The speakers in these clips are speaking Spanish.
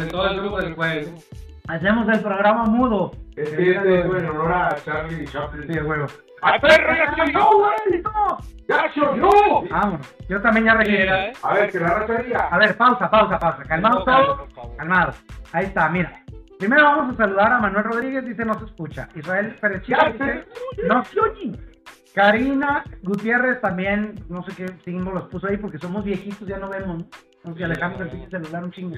de todo el grupo del juego. Hacemos el programa mudo. Es que este es en honor a Charlie Chaplin. Sí, huevo. ¡Ay, perro, ya se oyó, güey! ¡Ya se oyó! Vámonos. Yo también ya registré. Mira, ¿eh? A ver, que la diga. A ver, pausa, pausa, pausa. Calmados todos. Calmados. Ahí está, mira. Primero vamos a saludar a Manuel Rodríguez, dice no se escucha. Israel Pérez Chico dice no se oye. Karina Gutiérrez también, no sé qué símbolos puso ahí porque somos viejitos, ya no vemos. Alejamos ya, del ya. pinche celular un chingo.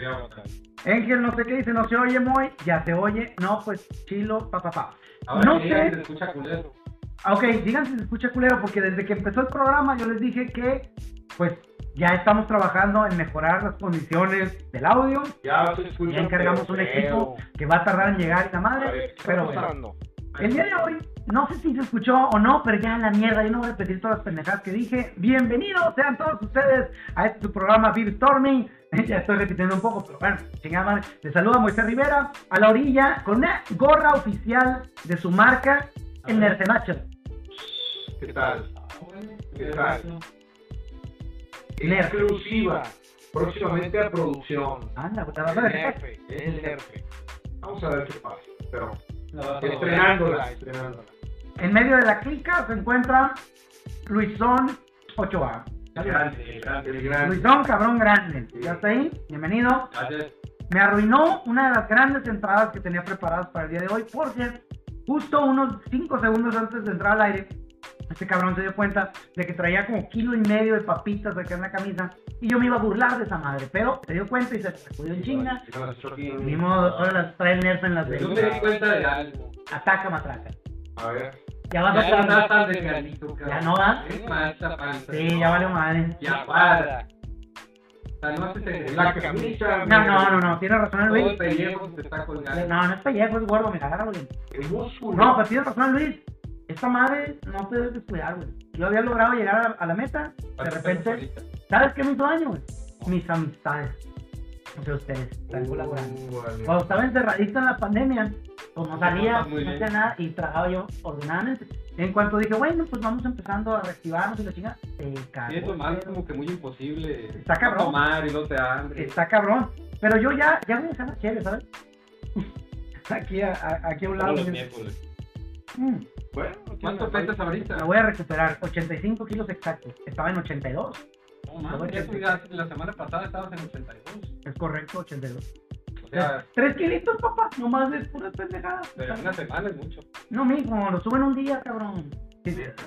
Ángel no sé qué dice, no se oye muy, ya se oye. No, pues chilo, pa, pa, pa. Ahora No sé. se escucha culero. Ok, digan si se escucha culero, porque desde que empezó el programa yo les dije que, pues, ya estamos trabajando en mejorar las condiciones del audio. Ya se escucha. Ya encargamos un equipo que va a tardar en llegar y la madre. ver, ¿qué Pero el día de hoy, no sé si se escuchó o no, pero ya la mierda, yo no voy a repetir todas las pendejadas que dije. Bienvenidos sean todos ustedes a este su programa Beer Storming. ya estoy repitiendo un poco, pero bueno, chingada madre. Les saluda Moisés Rivera a la orilla con una gorra oficial de su marca, el Nercenacho. ¿Qué tal? ¿Qué tal? Nerf. Exclusiva. Próximamente a producción. Anda, pues, a ver, Nerfe, el Nerfe. Vamos a ver qué pasa. Pero estrenándola, estrenándola. En medio de la clica se encuentra Luisón Ochoa. Grande, grande. El gran. Luisón, cabrón grande. ¿Ya está ahí? Bienvenido. Gracias. Me arruinó una de las grandes entradas que tenía preparadas para el día de hoy porque justo unos 5 segundos antes de entrar al aire, este cabrón se dio cuenta de que traía como kilo y medio de papitas acá en la camisa y yo me iba a burlar de esa madre, pero se dio cuenta y se sacudió en chinga. Ni modo, ahora las trae el nerf en las Yo venas. me di cuenta de algo. Ataca, matraca. A ver. Ya vas a Ya estás tan delgadito, cabrón. Ya no va. Es más, panza. Sí, ya vale madre. Ya para. No. No, no, no, tiene razón el Luis. No, no es pellejo, es gordo, bien. El músculo. No, pero tiene razón Luis. Esta madre no te debes descuidar, güey. Yo había logrado llegar a, la meta, de repente, ¿sabes qué me hizo daño, güey? Mis amistades. Sé ustedes, están colaborando. Uh, vale. Cuando estaba encerradito en la pandemia, como salía, Muy no bien. hacía nada y tragaba yo ordenadamente. En cuanto dije, bueno, pues vamos empezando a reactivarnos y la chingada, se cagó. Y eso más es como que muy imposible. Está cabrón. Tomar y no te hambre. Está cabrón. Pero yo ya, ya voy a dejar la chévere, ¿sabes? aquí, a, a- aquí a un lado. Los. Mm, Bueno, ¿Cuánto pesas ahorita? me voy a recuperar 85 kilos exactos. Estaba en 82. No mames, ya tú ya la semana pasada estabas en 82. Es correcto, 82. Sea, Tres kilitos, papá. Nomás de puras pendejadas. pero en una semana es mucho. No, mijo, lo suben un día, cabrón.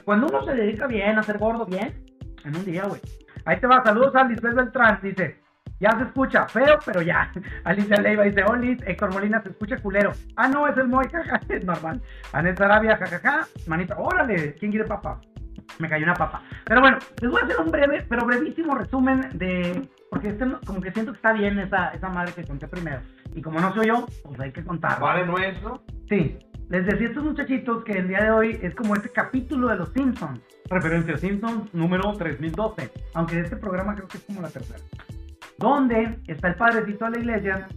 Cuando uno se dedica bien a ser gordo, bien, en un día, güey. Ahí te va, saludos a Lisbeth Beltrán, dice. Ya se escucha, feo, pero ya. Alicia Leiva dice, Olis, Héctor Molina se escucha culero. Ah, no, es el Moy, jaja, es normal. Anet Arabia, jajaja, manita, órale, ¿quién quiere papa? Me cayó una papa. Pero bueno, les voy a hacer un breve, pero brevísimo resumen de... Porque este como que siento que está bien esa, esa madre que conté primero. Y como no soy yo, pues hay que contarlo. Vale, no es, ¿no? Sí, les decía a estos muchachitos que el día de hoy es como este capítulo de los Simpsons. Referencia a Simpsons número 3012. Aunque este programa creo que es como la tercera. Donde está el padrecito de la iglesia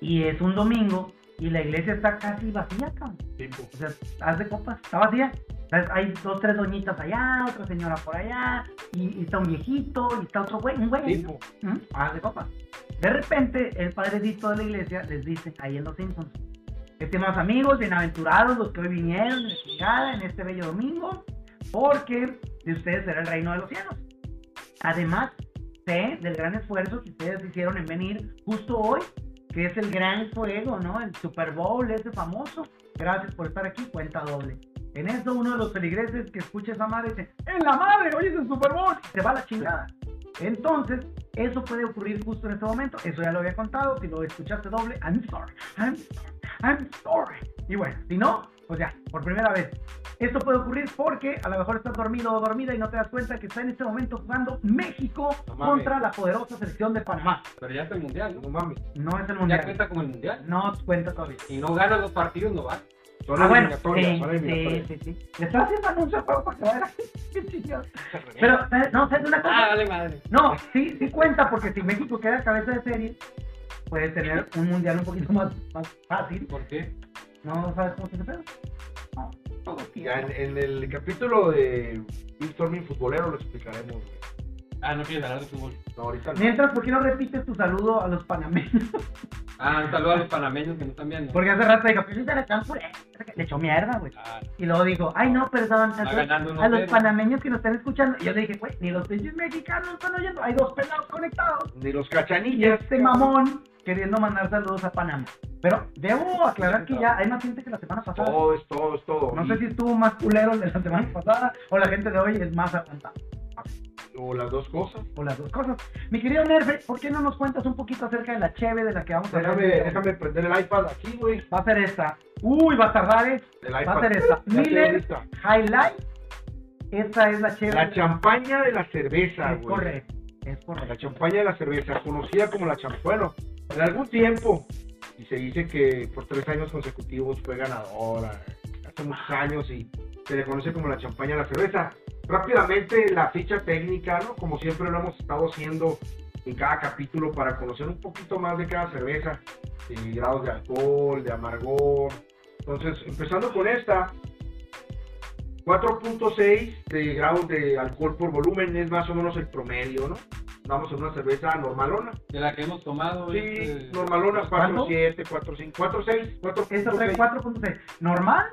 y es un domingo y la iglesia está casi vacía, cabrón. Tipo. O sea, haz de copas, está vacía. Hay dos, tres doñitas allá, otra señora por allá, y, y está un viejito, y está otro güey, un güey. Tipo. ¿Mm? Haz de copas. De repente, el padrecito de la iglesia les dice, ahí en los Simpsons, estimados amigos, bienaventurados los que hoy vinieron en este bello domingo, porque de ustedes será el reino de los cielos. Además, sé del gran esfuerzo que ustedes hicieron en venir justo hoy, que es el gran juego, ¿no? El Super Bowl, ese famoso. Gracias por estar aquí, cuenta doble. En eso, uno de los feligreses que escucha esa madre dice: ¡En la madre! ¡Hoy es el Super Bowl! Se va la chingada. Entonces, eso puede ocurrir justo en este momento. Eso ya lo había contado. Si lo escuchaste doble, I'm sorry. I'm sorry. I'm sorry. Y bueno, si no, pues ya, por primera vez. Esto puede ocurrir porque a lo mejor estás dormido o dormida y no te das cuenta que está en este momento jugando México No contra la poderosa selección de Panamá. Pero ya está el mundial, No mames. No es el Ya mundial. cuenta como el mundial. No cuenta todavía. Si no ganas los partidos, no vas. Son Ah, bueno, sí, sí, sí, sí. Le estoy haciendo anuncio al juego para que vaya. Pero, ¿sabes? no, ¿sabes una cosa? Ah, vale madre. No, sí, sí cuenta, porque si México queda cabeza de serie, puede tener un mundial un poquito más, más fácil. ¿Por qué? ¿No sabes cómo se hace pedo? No, Ya en, en el capítulo de Storming Futbolero lo explicaremos. güey. Ah, no quieres hablar de fútbol. No, ahorita no. Mientras, ¿por qué no repites tu saludo a los panameños? Ah, un saludo a los panameños que no están viendo. Porque hace rato dijo, pues yo le echó mierda, güey. Ah, Y luego digo, ay no, perdón, a, a los cero. panameños que nos están escuchando. Y yo le dije, güey, ni los pinches mexicanos están oyendo. Hay dos pelados conectados. Ni los Y cachanillas. este mamón queriendo mandar saludos a Panamá. Pero debo aclarar que ya hay más gente que la semana pasada. Todo es todo, es todo. No sé si estuvo más culero de la semana pasada o la gente de hoy es más aguantada. O las dos cosas. O las dos cosas. Mi querido Nerfe, ¿por qué no nos cuentas un poquito acerca de la cheve de la que vamos a hablar? Déjame, déjame prender el iPad aquí, güey. Va a ser esta. Uy, va a tardar, ¿eh? El Va a iPad. ser esta. Ya Miller. Highlight. Esta es la cheve. La champaña de la cerveza, Es güey. correcto. Es La correcto. champaña de la cerveza, conocida como la champaña. En algún tiempo, y se dice que por tres años consecutivos fue ganadora, hace muchos años, y se le conoce como la champaña de la cerveza. Rápidamente, la ficha técnica, ¿no? Como siempre lo hemos estado haciendo en cada capítulo para conocer un poquito más de cada cerveza, de grados de alcohol, de amargor. Entonces, empezando con esta, 4.6 de grados de alcohol por volumen es más o menos el promedio, ¿no? Vamos a una cerveza normalona. de la que hemos tomado. Sí, este, normalona ¿Cuánto? 4.7, 4.5, 4.6, Esta trae 4.6. 4.6. ¿Normal?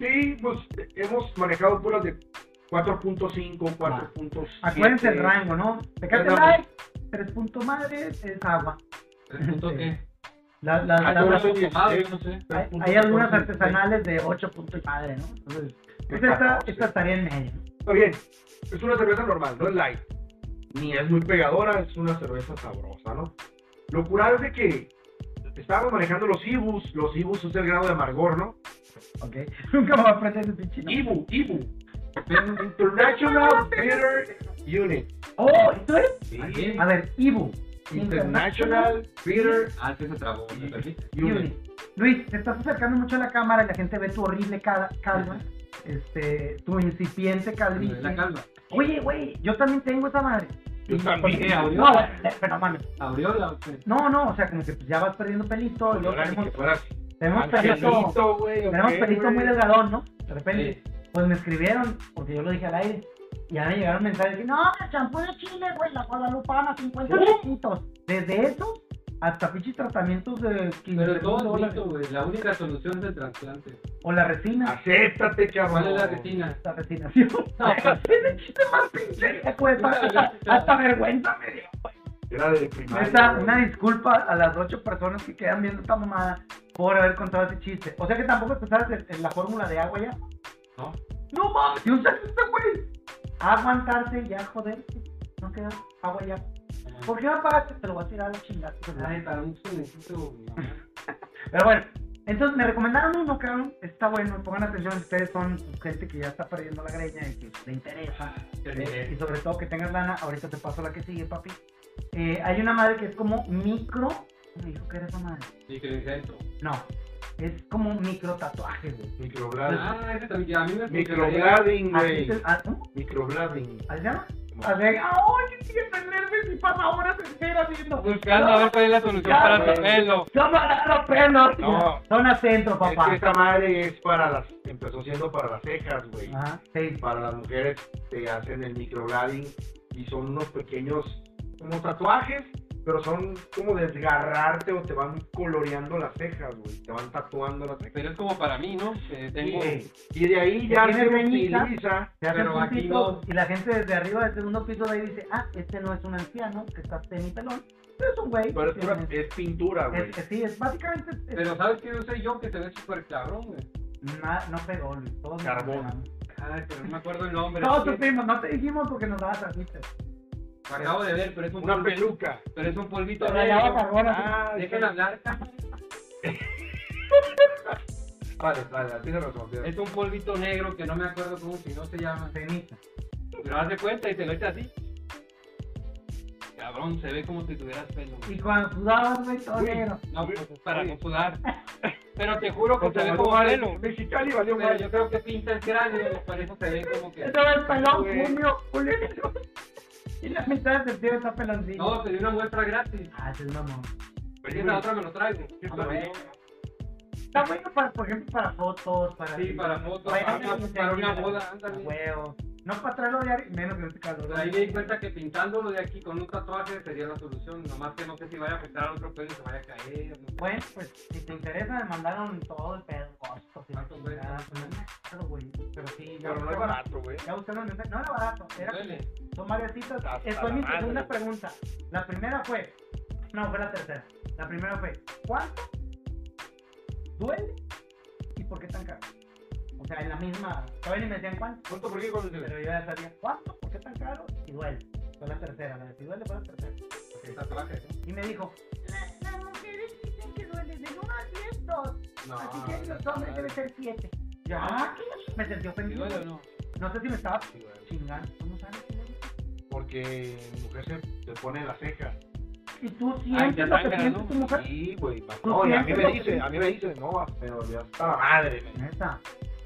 Sí, pues hemos manejado puras de 4.5, 4.7. Acuérdense el rango, ¿no? Tecate. Light, 3 puntos madres, es agua. ¿Tres puntos qué? La, la, Ah, la- no, la-. Yo no sé. hay, hay algunas artesanales de 8 puntos y madre, ¿no? Entonces, pues esta, esta estaría en medio. Está bien, es una cerveza normal, no es light. Ni es muy pegadora, es una cerveza sabrosa, ¿no? Lo curado es de que estábamos manejando los IBUs, los IBUs es el grado de amargor, ¿no? ¿Ok? Nunca me va a aprender ese pinche. IBU, IBU. International Bitter Unit. Oh, ¿esto es? Sí. A ver, Ibu. International Bitter Ah, sí se trabó. Unit. Luis, te estás acercando mucho a la cámara y la gente ve tu horrible cal- calva. Este, tu incipiente calvicie. La. Oye, güey, yo también tengo esa madre. Yo también. No, pero mames. ¿Aureola? No, no, o sea, como que pues, ya vas perdiendo pelito. luego Ahora tenemos, que fueras tenemos pelito, angelito, güey, ¿o tenemos pelito muy delgadón, ¿no? De repente, Sí. pues me escribieron, porque yo lo dije al aire. Y me llegaron mensajes que no, el champú de Chile, güey, la guadalupana, 50 ¿Cómo? pesitos. Desde eso hasta pinches tratamientos de 15 Pero todo es güey. La única solución es el trasplante. O la resina. Acéptate, cabrón. ¿Cuál es la retina? La resinación. No, pues- Ese chiste más pinche. güey, hasta, vergüenza me dio, güey. Era de primaria. Una disculpa a las ocho personas que quedan viendo esta mamada por haber contado ese chiste. O sea que tampoco te sabes el- la fórmula de agua ya. ¿No? No mames, yo sé este güey. Aguantarse ya, joder. No queda agua ya. ¿Por qué me apagaste? Te lo voy a tirar a la chingada. Pero bueno, entonces me recomendaron uno, cabrón. Está bueno, pongan atención. Ustedes son gente que ya está perdiendo la greña y que le interesa. Eh, y sobre todo que tengas lana. Ahorita te paso la que sigue, papi. Eh, hay una madre que es como micro. ¿Cómo me dijo que era esa madre? Eso. No, es como micro tatuaje, güey. Microblading. Ah, ese también. A mí me Microblading, güey. ¿Cómo? Microblading. ¿Así se llama? Así, ¡ay, qué tiene nervios! Y pasa horas enteras viendo. Buscando a ver cuál es la solución para tu pelo. ¡Son los pelos! No. Zona centro, Es papá. que esta madre es para las. Empezó siendo para las cejas, güey. Ajá, sí. Para las mujeres te hacen el microblading y son unos pequeños. Como tatuajes, pero son como desgarrarte o te van coloreando las cejas, güey. Te van tatuando las cejas. Pero es como para mí, ¿no? Que tengo. Sí. Y de ahí ya ¿Tienes se greñita? utiliza. Se hace Pero un aquí no. y la gente desde arriba del segundo piso de ahí dice, ah, este no es un anciano que está pelón, pero es un güey. Pero es, que pura- es pintura, güey. es- es- sí, es básicamente... es- es- Pero ¿sabes qué yo sé yo? Que se ve súper cabrón, güey. na- no pegó, Luis, todos Carbón. Ay, pero no me acuerdo el nombre. Todos que supimos, no te dijimos porque nos dabas a. Lo acabo de ver, pero es un Una polvito. peluca. Pero es un polvito negro. Ah, Dejen hablar. Vale, vale, tienes razón. tienes Es un polvito negro que no me acuerdo cómo si no se llama. Ceniza. Pero haz de cuenta y te lo echa así. Cabrón, se ve como si tuvieras pelo. Y cuando sudabas, güey, todo negro. No, pues es para no sudar. Pero te juro que se ve como pelo. Mexicali valió Pero yo creo que pinta el cráneo, por eso se ve como que. Eso es pelón. Julio, Julio. Y la mitad del tío está peloncito. No, te di una muestra gratis. Ah, es mamón. Y esa otra me lo traigo. Está bueno, para, por ejemplo, para fotos, para... Sí, para fotos, Para, para una- para una boda, ándale. huevo. No para traerlo diario, menos en este caso. Pues ahí me di cuenta que pintándolo de aquí con un tatuaje sería la solución. Nomás que no sé si vaya a afectar a otro pelo y se vaya a caer. no. Bueno, pues si te interesa, me mandaron todo el pedo, no me acuerdo, güey. Pero sí, ya Pero no es barato, güey. Ya buscaron, no era barato, era. Son varias citas. Fue mi segunda pregunta. La primera fue. No, fue la tercera. La primera fue: ¿cuánto? ¿Duele? ¿Y por qué tan caro? O sea, en la misma. Todavía ni me decían cuánto. ¿Cuánto por qué cuando se Pero yo ya sabía cuánto, por qué tan caro y duele. Fue la tercera. La de si duele fue la tercera. Porque tatuaje, ¿no? Y me dijo: "La- Las mujeres dicen que duele de 1 a 10 dos. No, Así que los hombres debe ser 7. Ya, ¿qué? me sentí ¿Sí ofendido. duele o no? No sé si me estaba sí, chingando. ¿Tú no sabes? Porque mi mujer se, se pone la ceja. Y tú sientes lo que siente tu mujer. Sí, güey. ¿Tú No, y a mí me dice, a mí me dice, no, pero ya está la madre. Neta.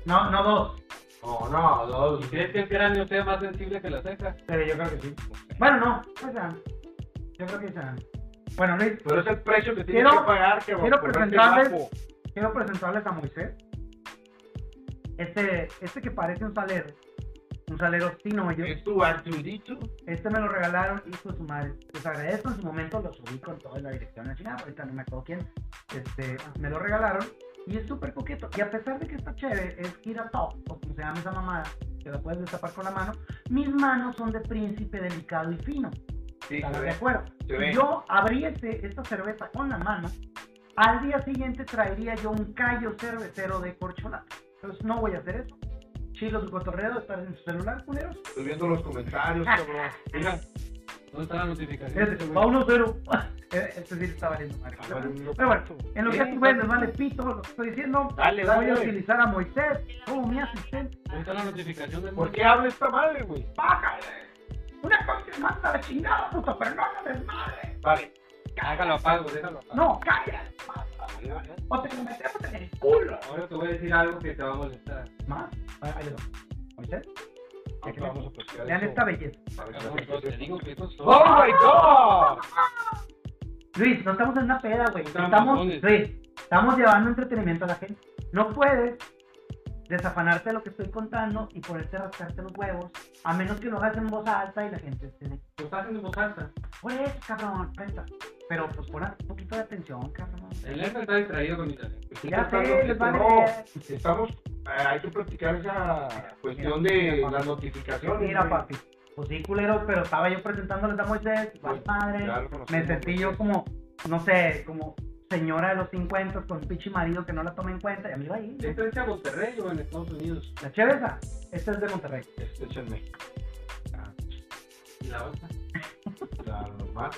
No, no dos. No, no, dos. ¿Y crees que el cráneo sea más sensible que la ceja? Pero yo creo que sí. Bueno, no, pues ya. Yo creo que ya. Bueno, Luis, Pero es el precio que tienes que pagar, que quiero presentarles- quiero presentarles a Moisés. Este, este que parece un salero. Un salero sin hoyo. Es tu Arturito. Este me lo regalaron, hijo de su madre. Les agradezco, en su momento lo subí con toda la dirección de la chingada, ahorita no me acuerdo quién. Este, me lo regalaron y es súper coqueto. Y a pesar de que está chévere, es gira top, o como se llama esa mamada, que la puedes destapar con la mano, mis manos son de príncipe delicado y fino. Sí, ¿Estás se de acuerdo? Se yo abriese esta cerveza con la mano, al día siguiente traería yo un callo cervecero de corcholata. Entonces no voy a hacer eso. Chilo su cotorreo, estar en su celular, culeros. Estoy viendo los comentarios, cabrón. Mira, ¿dónde está la notificación? Fíjate, va 1-0. Este sí está valiendo madre. Pero bueno, en lo que tú ves, les vale pito lo que estoy diciendo. Dale, voy a utilizar a Moisés como mi asistente. ¿Dónde está la notificación del ¿Por qué habla esta madre, güey? ¡Bájale! Una cosa manda la chingada, puto, pero no la desmadre. Vale. Déjalo apago, déjalo apago. No, calla. O te lo metemos en el culo. Ahora te voy a decir algo que te va a molestar. ¿Más? Ahí ahí les va. Moisés, Ahorita vamos a vean esta belleza. Te digo que esto es sepa. ¡Oh, my God! Luis, no estamos en una peda, güey. Estamos. Luis, estamos llevando entretenimiento a la gente. No puedes desafanarte de lo que estoy contando y ponerte a rascarte los huevos, a menos que lo hagas en voz alta y la gente esté. Lo estás haciendo en voz alta. Por eso, cabrón, presta. Pero pues pon un poquito de atención, cabrón. El F está distraído con Ya sé, que les vale. no, Estamos, eh, hay que platicar esa cuestión de las notificaciones. Mira, papi. Pues sí, culero, pero estaba yo presentándoles a Moisés, Pues, padre. Me sentí yo como, no sé, como señora de los 50 con un pinche marido que no la toma en cuenta. Y a mí va ahí. ¿no? ¿Esto es a Monterrey o en Estados Unidos? La chéveza, esta es de Monterrey. Este, échenme. Y la otra. La normal,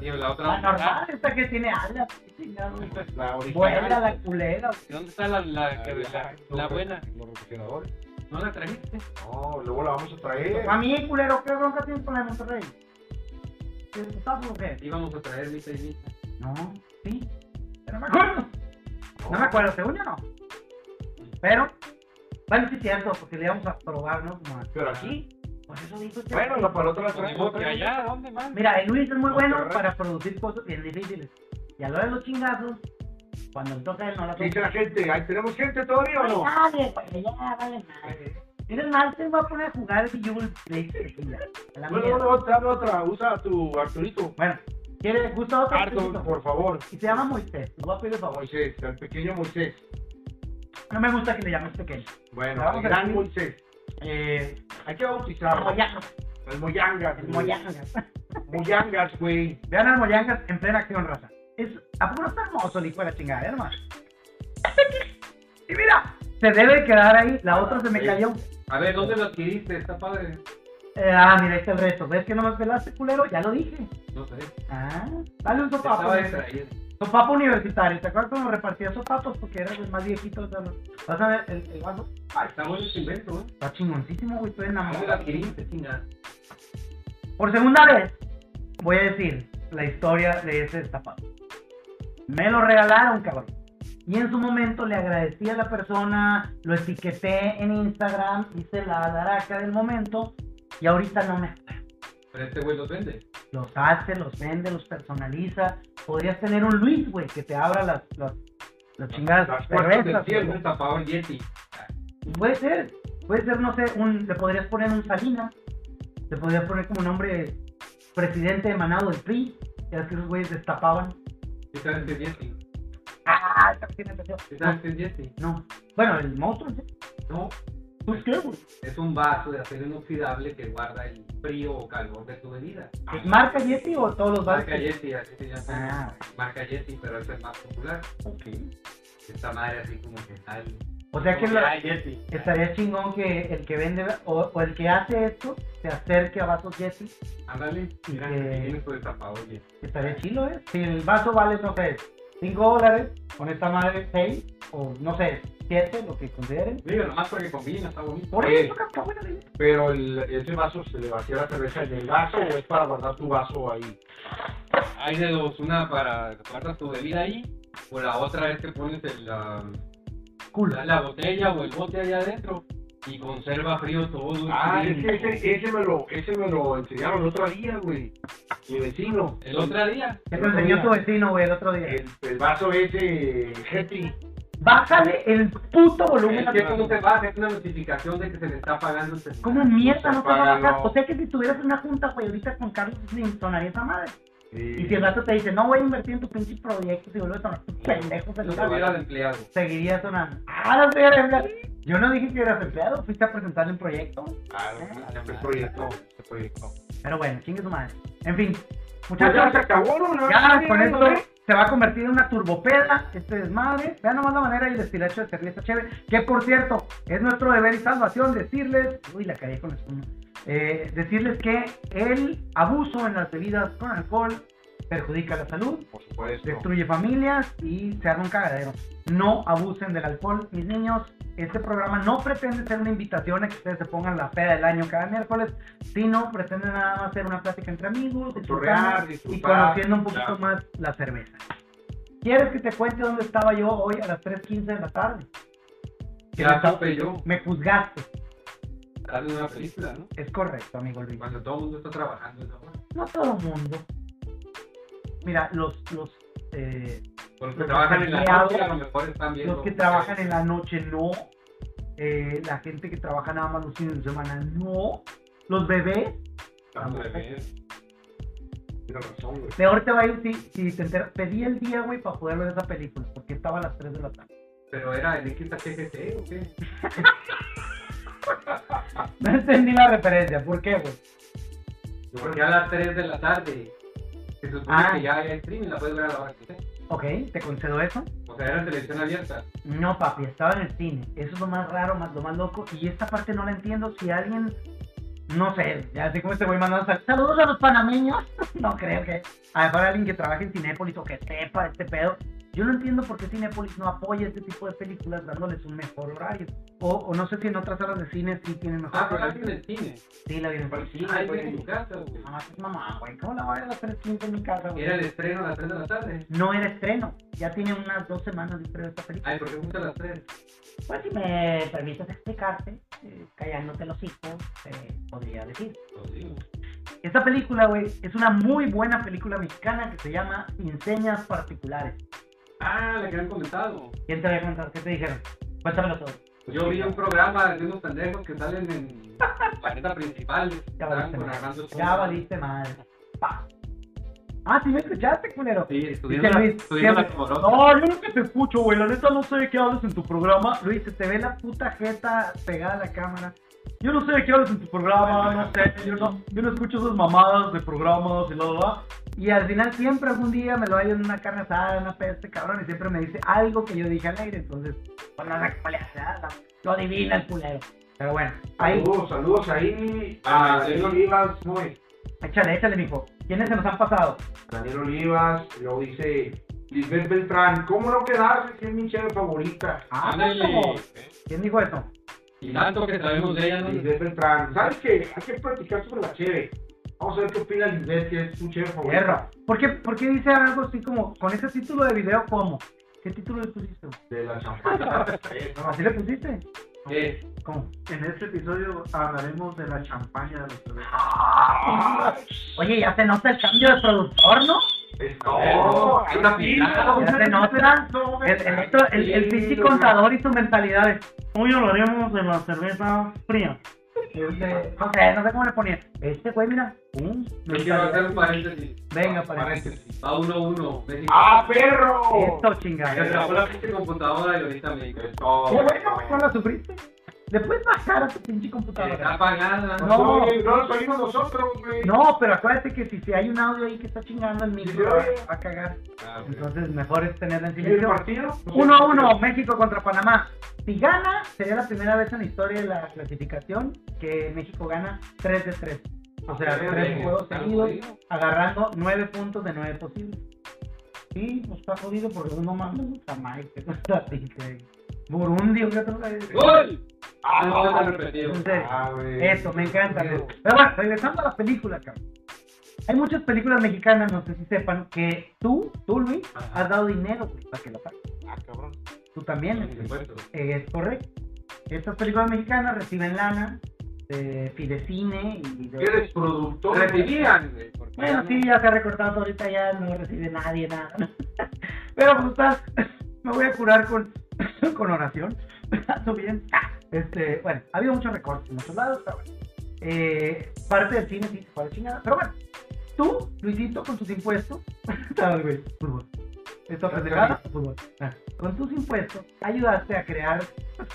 Y la otra. La normal, esta que tiene alas. La original. Vuela la culera. ¿Y ¿Dónde está la, la, que- la, la buena? Los refrigeradores. ¿No la trajiste? No, luego la vamos a traer. A mí, culero, ¿qué bronca tienes con la de Monterrey? ¿Qué o qué? Íbamos a traer mitad y. No, sí. Pero no me acuerdo. No me acuerdo, según yo no. Pero, bueno, sí es cierto, porque le íbamos a probar, ¿no? Como Pero aquí, Por digo que- bueno, la palota la Digo traemos. que allá, ¿dónde más? Mira, el Luis es muy bueno para producir cosas bien difíciles. Y a lo de los chingazos, cuando le toca él, no la ¿Qué dice toca. la gente? ¿Ahí ¿Tenemos gente todavía o no? Vale, güey, ya, vale madre. Mira, más te voy a poner a jugar el Yule la Bueno, bueno, dame otra. Usa tu Arturito. Bueno, ¿quiere, gusta otra? Artur, por favor. Y se llama Moisés. Te voy a pedir el favor. Moisés, el pequeño Moisés. No me gusta que le llames pequeño. Bueno, el gran Moisés. Eh, Hay que bautizarlo. Moyangas. El Moyangas. El. Moyangas. Moyangas, güey. Vean al Moyangas en plena acción, raza. Es, ¿A poco no está hermoso el hijo de la chingada, hermano? Y mira, se debe quedar ahí. La otra se me Sí. cayó. A ver, ¿dónde lo adquiriste? Está padre. Eh, ah, mira, ahí está el resto. ¿Ves que no me pelaste, culero? Ya lo dije. No sé. Ah, dale un sopapo. Estaba distraído. Sopapo universitario. ¿Te acuerdas cuando repartía sopapos? Porque eras el más viejito. de todos? Vas a ver el, el vaso. Ah, está bueno ese invento, ¿eh? Está chingoncísimo, güey. Estoy ¿Dónde lo enamorado. adquiriste, chingada? Por segunda vez, voy a decir la historia de ese destapado. Me lo regalaron, cabrón. Y en su momento le agradecí a la persona, lo etiqueté en Instagram, hice la daraca del momento y ahorita no me acuerdo. Pero este güey los vende. Los hace, los vende, los personaliza. Podrías tener un Luis, güey, que te abra las, las, las chingadas Las puertas del cielo. Un tapado en Yeti. Puede ser. Puede ser, no sé, un, le podrías poner un Salinas, le podrías poner como nombre presidente de Manado del PRI, ya que esos güeyes destapaban. ¿Sí sabes qué es Yeti? Ah, esa tiene. ¿Sí sabes qué es Yeti? No. Bueno, el monstruo, ¿sí? No, Pues qué, güey. es un vaso de acero inoxidable que guarda el frío o calor de tu bebida. ¿Es marca Yeti o todos los bares? Marca Yeti, así se llama. Ah, Marca Yeti, pero es el más popular. ok. Esta madre así como que tal. O sea que como la- "Ay, Yeti. estaría chingón que el que vende o, o el que hace esto se acerque a vasos Yeti. Ándale, mira, que- que tienes tu destapado, oye. Estaría chilo, ¿eh? Si el vaso vale, no sé, 5 dólares, con esta madre 6 o no sé, 7, lo que consideren. Digo, nomás porque combina, está bonito. Por eso, cabrón, buena idea. Pero el, ese vaso se le vacía la cerveza en el vaso o es para guardar tu vaso ahí. Hay de dos, una para que guardas tu bebida ahí, o la otra es que pones el, la, Cool. la, la botella o el bote allá adentro y conserva frío todo. Ah, es que ese, ese, me lo, ese me lo enseñaron el otro día, güey. Mi vecino. El otro día, ¿Qué te enseñó tu vecino, güey, el otro día? El, el vaso ese, Getty. Bájale el puto volumen es a que no se baja, es una notificación de que se le está apagando el celular. ¿Cómo mierda no te va a bajar? O sea que si tuvieras una junta, güey, ahorita con Carlos Slim, sonaría esa madre. Sí. Y si el rato te dice, no voy a invertir en tu pinche proyecto, si vuelves a sonar tu pendejo se celular, va al empleado. seguiría sonando. Ah, el empleado. Yo no dije que eras empleado, fuiste a presentarle un proyecto. Claro, este proyecto, este proyecto. Pero bueno, chingue su madre. En fin, Pues ya se muchachos, acabó, ¿no? ya con esto se va a convertir en una turbopeda este desmadre. Vean nomás la manera y el estilacho de cerveza chévere. Que por cierto, es nuestro deber y salvación decirles. Uy, la caí con el puño. Eh, decirles que el abuso en las bebidas con alcohol perjudica la salud, Por supuesto. destruye familias y se arma un cagadero. No abusen del alcohol, mis niños. Este programa no pretende ser una invitación a que ustedes se pongan la peda del año cada miércoles, sino pretende nada más ser una plática entre amigos, disfrutando y disfrutar, conociendo un poquito claro. más la cerveza. ¿Quieres que te cuente dónde estaba yo hoy a las 3.15 de la tarde? Ya me- yo, Me juzgaste. estás en una película, ¿no? Es correcto, amigo Luis. Cuando todo el mundo está trabajando, hora. No todo el mundo. Mira, los, los, eh, los que Los trabajan en la noche, a lo mejor están viendo. los que trabajan en la noche no. Eh, la gente que trabaja nada más los fines de semana no. Los bebés. Los bebés. Razón, güey. Peor te va a ir si, si te enteras. Pedí el día, güey, para poder ver esa película. Porque estaba a las 3 de la tarde. Pero era el XHGC o qué? No entendí la referencia. ¿Por qué, güey? Porque a las 3 de la tarde. Se supone Ah. que ya hay streaming, la puedes ver a la hora que sea. Ok, te concedo eso. O sea, era televisión abierta. No, papi, estaba en el cine. Eso es lo más raro, más, lo más loco. Y esta parte no la entiendo. Si alguien, no sé, ya sé cómo este güey mandando sal- saludos a los panameños. no creo que. A mejor alguien que trabaje en Cinépolis o que sepa este pedo. Yo no entiendo por qué Cinépolis no apoya este tipo de películas dándoles un mejor horario. O, o no sé si en otras salas de cine sí tienen mejor Ah, pero la horario. vi en el cine. Sí, la vi en el Sí, cine, güey. en tu casa, güey. Ah, pues mamá, güey. ¿Cómo la voy a ver a las 3.15 en mi casa, güey? Era el estreno a las 3 de la tarde. No era estreno. Ya tiene unas dos semanas de estreno esta película. Ay, ¿por qué gusta a las 3? Pues si me permites explicarte, eh, callándote los hijos, eh, podría decir. Digo. Esta película, güey, es una muy buena película mexicana que se llama Sin Señas Particulares. Ah, la que han comentado. ¿Quién te había contado? ¿Qué te dijeron? Cuéntamelo todo. Yo vi un programa de unos pendejos que salen en la principal. Ya valiste madre. Ya valiste madre. Pa. Ah, sí me escuchaste, culero. Sí, Dice estudiando la, Luis, estudiando la siempre- corosa. No, yo nunca te escucho, güey. La neta no sé de qué hablas en tu programa. Luis, se te ve la puta jeta pegada a la cámara. Yo no sé de qué hablas en tu programa, no sé. Yo no, yo no escucho esas mamadas de programas y bla, bla, bla. Y al final siempre algún día me lo hay en una carne asada, en una peste, cabrón, y siempre me dice algo que yo dije al aire. Entonces, pues no sé cómo le hace, ¿verdad? lo adivina el culero. Pero bueno, ahí, Saludos, saludos ahí a Daniel Olivas, muy. échale, échale, mijo. ¿Quiénes se nos han pasado? Daniel Olivas, luego dice Lisbeth Beltrán, ¿cómo no quedarse si es mi cheve favorita? Ah, Ándale. ¿cómo? ¿Quién dijo eso? Y tanto que sabemos de ella, ¿no? Lisbeth Beltrán, ¿sabes qué? Hay que platicar sobre la cheve. Vamos a ver qué opina Lisbeth, que es su cheve favorita. Guerra. ¿Por qué, ¿Por qué dice algo así como, con ese título de video, cómo? ¿Qué título le pusiste? De la champaña. Sí, no, ¿Así le pusiste? ¿Qué? ¿Cómo? En este episodio hablaremos de la champaña de los bebés. Oye, ya se nota el cambio de productor, ¿no? Es Oh, hay una. Ya se nota. El, el, otro- el, el pinche contador y su mentalidad es, hoy hablaremos de la cerveza fría. Este, no sé, no sé cómo le ponía. Este güey, mira, Yo quiero hacer un paréntesis. Venga, para Paréntesis. Va 1-1. México. ¡Ah, perro! Esto, Se chingada. acabó la pinche computadora y ahorita México. Qué bueno, güey, no la sufriste. Le puedes bajar a tu pinche Está computadora. apagada. No. No, no lo salimos nosotros, güey. No, pero acuérdate que si, si hay un audio ahí que está chingando el micro, Sí, va a cagar. Ah. Entonces, mejor es tenerla en ¿Y el silencio. partido? 1 a 1, México contra Panamá. Si gana, sería la primera vez en la historia de la clasificación que México gana 3 de 3. O sea, Ah, tres juegos seguidos, agarrando 9 puntos de 9 posibles. Sí, pues está jodido porque no mames, Jamaica, está pinche. Burundi. ¡Gol! Ah, No, no, no, repetido. Ah. Eso, me encanta. Pero bueno, regresando a las películas, cabrón. Hay muchas películas mexicanas, no sé si sepan, que tú, tú Luis, has dado dinero para que lo hagas. Ah, cabrón. Tú también. Es correcto. Estas películas mexicanas reciben lana de Fidecine y de... ¿Eres productor? Recibían, Bueno, sí, ya se ha recortado, ahorita ya no recibe nadie nada. Pero pues está, me voy a curar con, con oración. Ando bien. Este, bueno, ha habido muchos recortes en muchos lados, pero bueno. Eh, parte del cine sí se fue a la chingada. Pero bueno, tú, Luisito, con tus impuestos, ¿sabes, güey? Fútbol. Esto pendejada, fútbol. Ah, Con tus impuestos ayudaste a crear,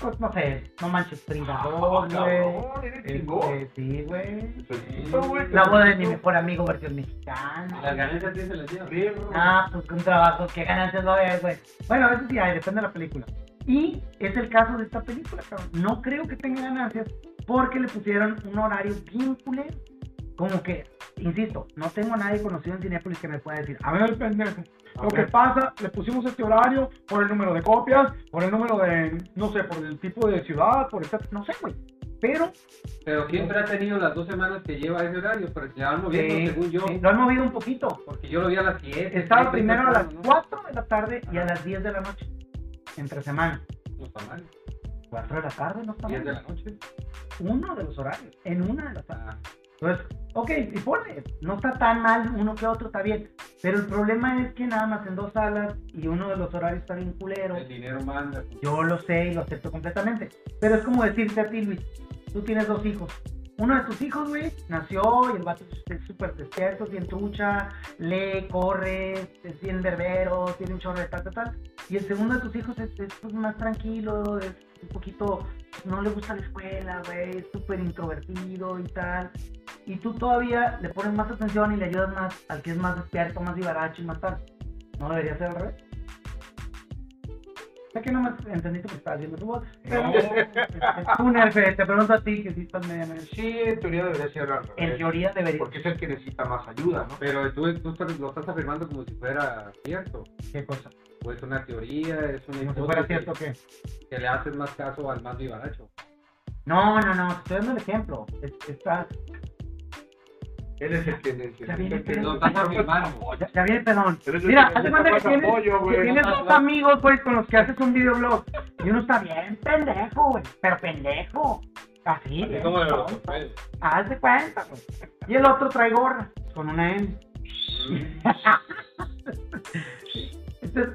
pues, no sé, no manches Frida Ah, 2, güey. cabrón, eres chingón. Este, sí, güey. La boda de mi mejor amigo versión mexicana. Las ganancias sí se les dieron. Ah, pues con trabajo, qué ganancias va a haber, güey. Bueno, a veces sí hay, depende de la película. Y es el caso de esta película, cabrón. No creo que tenga ganancias porque le pusieron un horario bien culero. Como que, insisto, no tengo a nadie conocido en Cinepolis que me pueda decir, a ver, pendejo, lo que pasa, le pusimos este horario por el número de copias, por el número de, no sé, por el tipo de ciudad, por esta, no sé, güey. Pero, Pero siempre ha tenido las dos semanas que lleva ese horario, pero se van moviendo eh, según yo. sí, lo han movido un poquito. Porque yo lo vi a las 7. Estaba primero a las ¿no? 4 de la tarde y a las 10 de la noche, entre semana. No está mal. 4 de la tarde, no está 10 de mal. la noche. Uno de los horarios, en una de las tardes. Ah, Entonces, ok, y pone, no está tan mal uno que otro, está bien. Pero el problema es que nada más en dos salas y uno de los horarios está bien culero. el dinero manda. pues. Yo lo sé y lo acepto completamente. Pero es como decirte a ti, Luis, tú tienes dos hijos. Uno de tus hijos, güey, nació y el vato es súper despierto, es bien trucha, lee, corre, es bien verbero, tiene un chorro de tal, tal, tal. Y el segundo de tus hijos es, es, pues, más tranquilo, es un poquito, no le gusta la escuela, güey, es súper introvertido y tal. Y tú todavía le pones más atención y le ayudas más al que es más despierto, más vivaracho y más tal. ¿No debería ser al revés? Sé que no me entendiste porque estabas tu voz. Pero No. tú, te pregunto a ti que sí estás medianamente. Sí, en teoría debería ser al En teoría debería. Porque es el que necesita más ayuda, ¿no? Pero tú, tú estás- lo estás afirmando como si fuera cierto. ¿Qué cosa? O es una teoría, es una Como si fuera hipótesis cierto que. que le haces más caso al más vivaracho. No, no, no, estoy dando el ejemplo. Es- está, Él es el que necesita. Ya viene, ya, el Mira, haz de cuenta que tienes, apoyo, que güey. tienes dos amigos, güey, con los que haces un videoblog. Y uno está bien pendejo, güey. Pero pendejo. Así, Así como de los. Haz de cuenta, güey. Y el otro trae gorra, con una M. Entonces,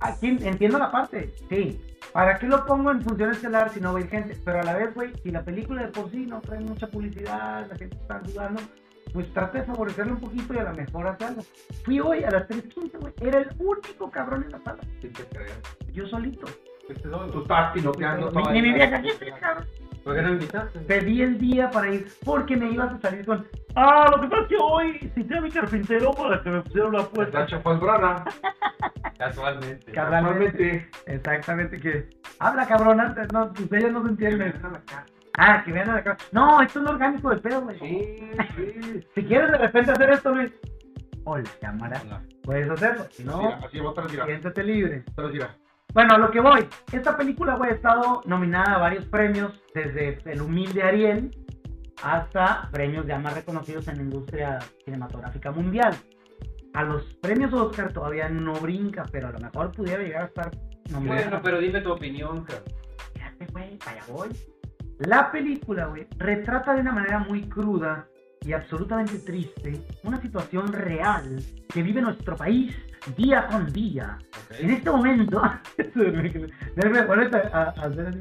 aquí entiendo la parte, sí. ¿Para qué lo pongo en función estelar si no va a ir gente? Pero a la vez, güey, si la película de por sí no trae mucha publicidad, la gente está dudando, pues trata de favorecerlo un poquito y a lo mejor hace algo. Fui hoy a las 3.15, güey, era el único cabrón en la sala, Sí te creo. yo solito. Solo. Tú estás piloteando Ni, mi vieja, ¿qué haces, cabrón? ¿Por qué no invitaste? Pedí el día para ir porque me ibas a salir con, ah, lo que pasa es que hoy cité a mi carpintero para que me pusieran la La puerta. chapalbrana. Casualmente. Casualmente. Exactamente que. Habla cabrón antes, no, ustedes no se entienden. Ah, que vean a la cara. No, esto es lo orgánico del pedo, güey. Sí, sí. Si quieres de repente hacer esto, Luis. Hola, cámara. Hola. Puedes hacerlo. Si no, Mira, así va a siéntete libre. Bueno, a lo que voy. Esta película, güey, ha estado nominada a varios premios, desde el humilde Ariel hasta premios ya más reconocidos en la industria cinematográfica mundial. A los premios Oscar todavía no brinca, pero a lo mejor pudiera llegar a estar nominada. Bueno, pero dime tu opinión, cabrón. Fíjate, güey, para allá voy. La película, güey, retrata de una manera muy cruda y absolutamente triste, una situación real que vive nuestro país día con día. En este momento, ponerte a, a hacer.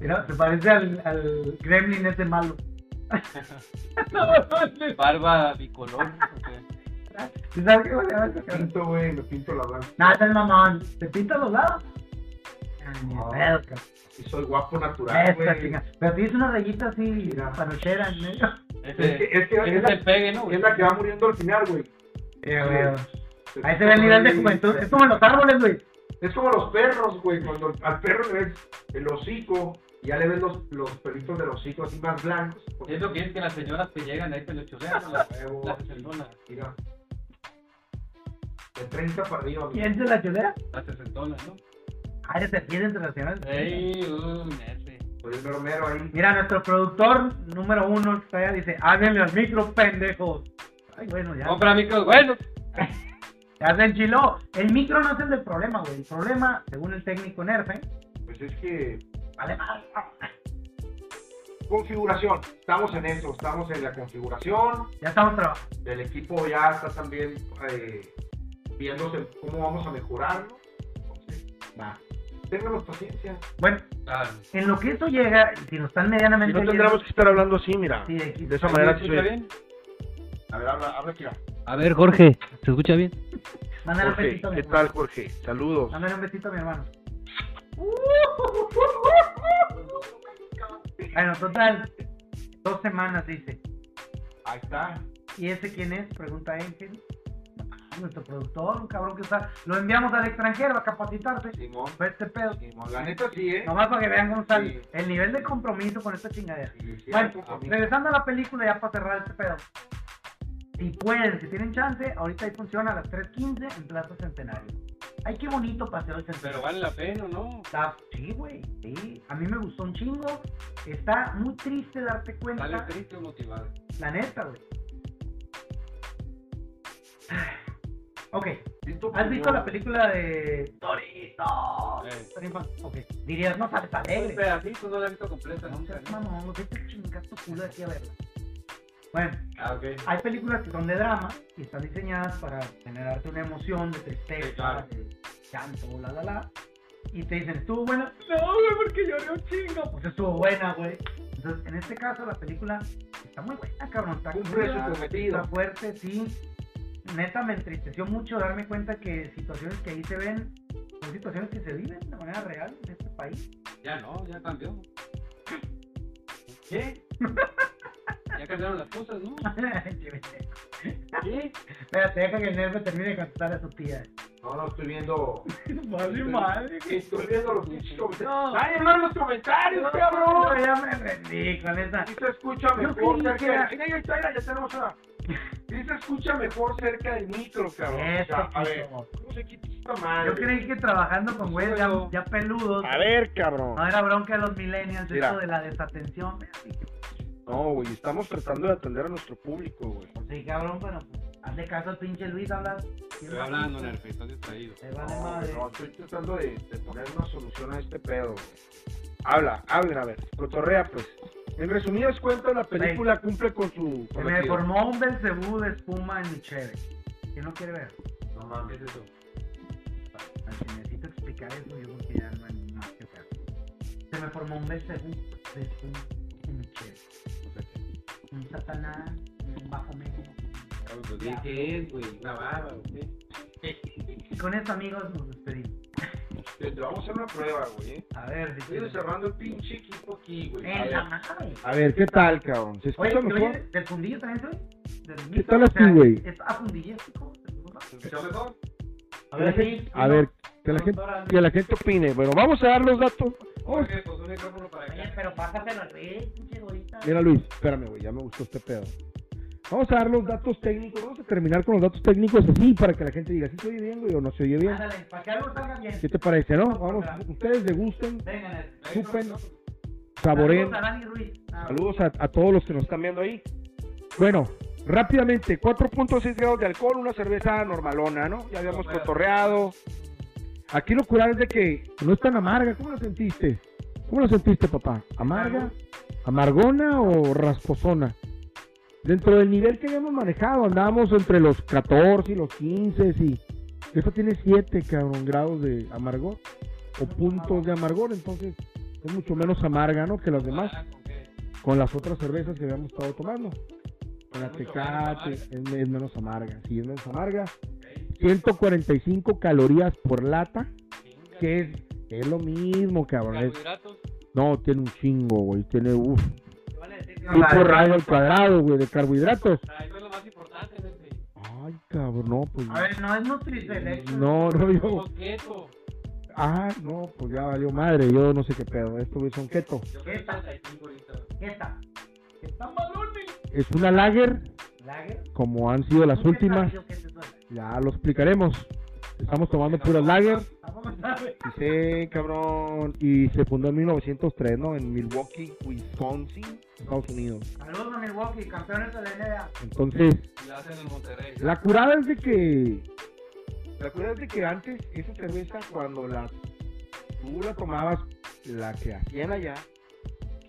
Mira, se parece al, al gremlin ese malo. Barba bicolor. ok. ¿Sí sabes qué? Pinto, güey, me pinto la blanca. Nada, está el mamón. ¿Te pintas los lados? Ni No. pedo, cabrón. Y soy guapo natural, güey. Pero tienes una rayita así, Mira. panochera en medio. Ese, Es que- es que- ese es la- pegue, ¿no? Es la que va muriendo al final, güey. Ahí se ve el nivel de juventud. Es como en los árboles, güey. Es como los perros, güey. Cuando al perro le ves el hocico, ya le ves los, los pelitos del hocico así más blancos. Es lo que es que las señoras te llegan ahí te lo chulean. Las, sesentonas. Mira. De 30 para arriba, güey. ¿Quién se la chulea? Las sesentonas, ¿no? Ah, eres el pie internacional. Ey, uh. Soy el ahí. Mira, nuestro productor número uno que está allá dice, háblenle al micro, pendejos. Ay, bueno, ya. Compra micros buenos. Ya se enchiló. El micro no es el del problema, güey. El problema, según el técnico Nerfe, Pues es que vale más. configuración. Estamos en eso, estamos en la configuración. Ya estamos trabajando. El equipo ya está también eh, viéndose cómo vamos a mejorarlo. Entonces, Va. Ténganos paciencia. Bueno, Claro. en lo que eso llega, si nos están medianamente no oyendo- tendremos que estar hablando así, mira. Sí, aquí. De esa ¿Me manera sí soy- bien? A ver, habla, habla aquí. A ver, Jorge, ¿se escucha bien? Mándale un besito a mi ¿qué hermano. tal, Jorge? Saludos. Mándale un besito a mi hermano. Bueno, total. Dos semanas, dice. Ahí está. ¿Y ese quién es? Pregunta Ángel. Nuestro productor, un cabrón que está. Lo enviamos al extranjero a capacitarse. Simón. Fue este pedo. Simón. La neta sí, ¿eh? Nomás para que vean cómo está el- Sí. el nivel de compromiso con esta chingadera. Sí, Bueno, regresando a la película, ya para cerrar este pedo. Si pueden, si tienen chance, ahorita ahí funciona a las 3.15 en Plaza Centenario. Ay, qué bonito paseo el Pero Centenario. vale la pena, ¿no? Está- sí, güey, sí. A mí me gustó un chingo. Está muy triste darte cuenta. Sale triste o motivado. La neta, güey. Ok, ¿Y tu ¿has visto la película de Torito? Eh. Ok, dirías, no sales alegre. pedacito, no la he visto completa No nunca. seas ¿no? mamón, vete chingar tu culo de aquí a verla. Bueno, Ah, ok. hay películas que son de drama y están diseñadas para generarte una emoción de tristeza, Sí, claro. de llanto, la, la, la. Y te dicen, ¿estuvo buena? No, güey, porque lloré un chingo. Pues estuvo buena, güey. Entonces, en este caso, la película está muy buena, cabrón. Está Cumple su cometido. Está fuerte, sí. Neta, me entristeció mucho darme cuenta que situaciones que ahí se ven son situaciones que se viven de manera real en este país. Ya no, ya cambió. ¿Qué? Ya cambiaron las cosas, ¿no? ¿Qué? Espérate, deja que el nervio termine de cantar a su tía. No, no, estoy viendo. Vale, madre. Estoy viendo los pinches comentarios. No. ¡Ay, hermano, los comentarios, No, cabrón! ya me rendí con esa. Se escucha mejor mira, ya tenemos una... Sí se escucha mejor cerca del micro, cabrón. O Eso, sea, a ver, puto. ¿cómo se quita esta madre? Yo creí que trabajando con güeyes ya, ya peludos, A ver, cabrón. no era bronca de los millennials, Mira. esto de la desatención. No, güey, estamos tratando de atender a nuestro público, güey. Sí, cabrón, pero pues, hazle caso al pinche Luis, hablas. Estoy hablando, Nerfe, estás distraído. Te vale No, madre. no, estoy tratando de, de poner una solución a este pedo, güey. Habla, hablen, a ver, cotorrea, pues. En resumidas cuentas, la película cumple con su Se me formó un Belcebú de espuma en mi cheve. ¿Quién no quiere ver? No mames, ¿Qué es eso? Necesito explicar eso, yo creo que ya no hay más que hacer. Se me formó un Belcebú de espuma en mi cheve. Un satanás, un bajo medio. ¿Qué es, güey? ¿Una barba o qué? Con eso, amigos, nos despedimos. Te, te vamos a hacer una prueba, güey. ¿eh? A ver, Estoy cerrando el pinche equipo aquí, güey. A En ver. la madre. A ver, ¿qué tal, cabrón? ¿Se Oye, escucha mejor? oye, ¿del fundillo también soy? ¿Del ¿Qué tal O así, güey? ¿Es afundillístico? ¿Se escucha mejor? A ver, sí. a ver, que la gente, que la gente opine. Bueno, vamos a dar los datos. Jorge, pues un micrófono para Oye, acá. pero pásatelo Luis. Mira, Luis, espérame, güey, ya me gustó este pedo. Vamos a dar los datos técnicos. Vamos a terminar con los datos técnicos así para que la gente diga si se oye bien, güey, o no se oye bien. Ándale, para que algo salga bien. ¿Qué te parece, no? Vamos, ustedes degusten, Vengan, el- chupen, saboren. Saludos a. Ah, a, todos los que nos están viendo ahí. Bueno, rápidamente, 4.6 grados de alcohol, una cerveza normalona, ¿no? Ya habíamos cotorreado. Aquí lo curado es de que no es tan amarga. ¿Cómo lo sentiste? ¿Cómo lo sentiste, papá? ¿Amarga? ¿Amargona o rasposona? Dentro del nivel que habíamos manejado, andábamos entre los 14 y los 15 y esta tiene 7, cabrón, grados de amargor o puntos de amargor, entonces es mucho menos amarga, ¿no? Que las demás, Ah, ¿con las otras cervezas que habíamos estado tomando. Con la Tecate es, es menos amarga, sí, es menos amarga. 145 calorías por lata, que es, es lo mismo, cabrón. es- no, tiene un chingo, güey, tiene, uff, La- radio al cuadrado, güey, de carbohidratos. Ah, Eso es lo más importante. Ay, cabrón, no, pues. A ver, no es Nutriselect. No, no, yo. Keto. Ah, no, pues ya valió madre, yo no sé qué pedo. Estos güey son keto. Yo ¿Qué soy está? 35 ahorita. Esta. Están balones. Es una lager, Lager. como han sido las últimas. Ya lo explicaremos. Estamos tomando puras lager. Sí, cabrón. Y se fundó en 1903, ¿no? En Milwaukee, Wisconsin, Estados Unidos. Saludos a Milwaukee, campeones de la NBA. Entonces, la hacen en Monterrey. la curada es de que. La curada es de que antes, esa cerveza, cuando la tú la tomabas, la que hacían allá,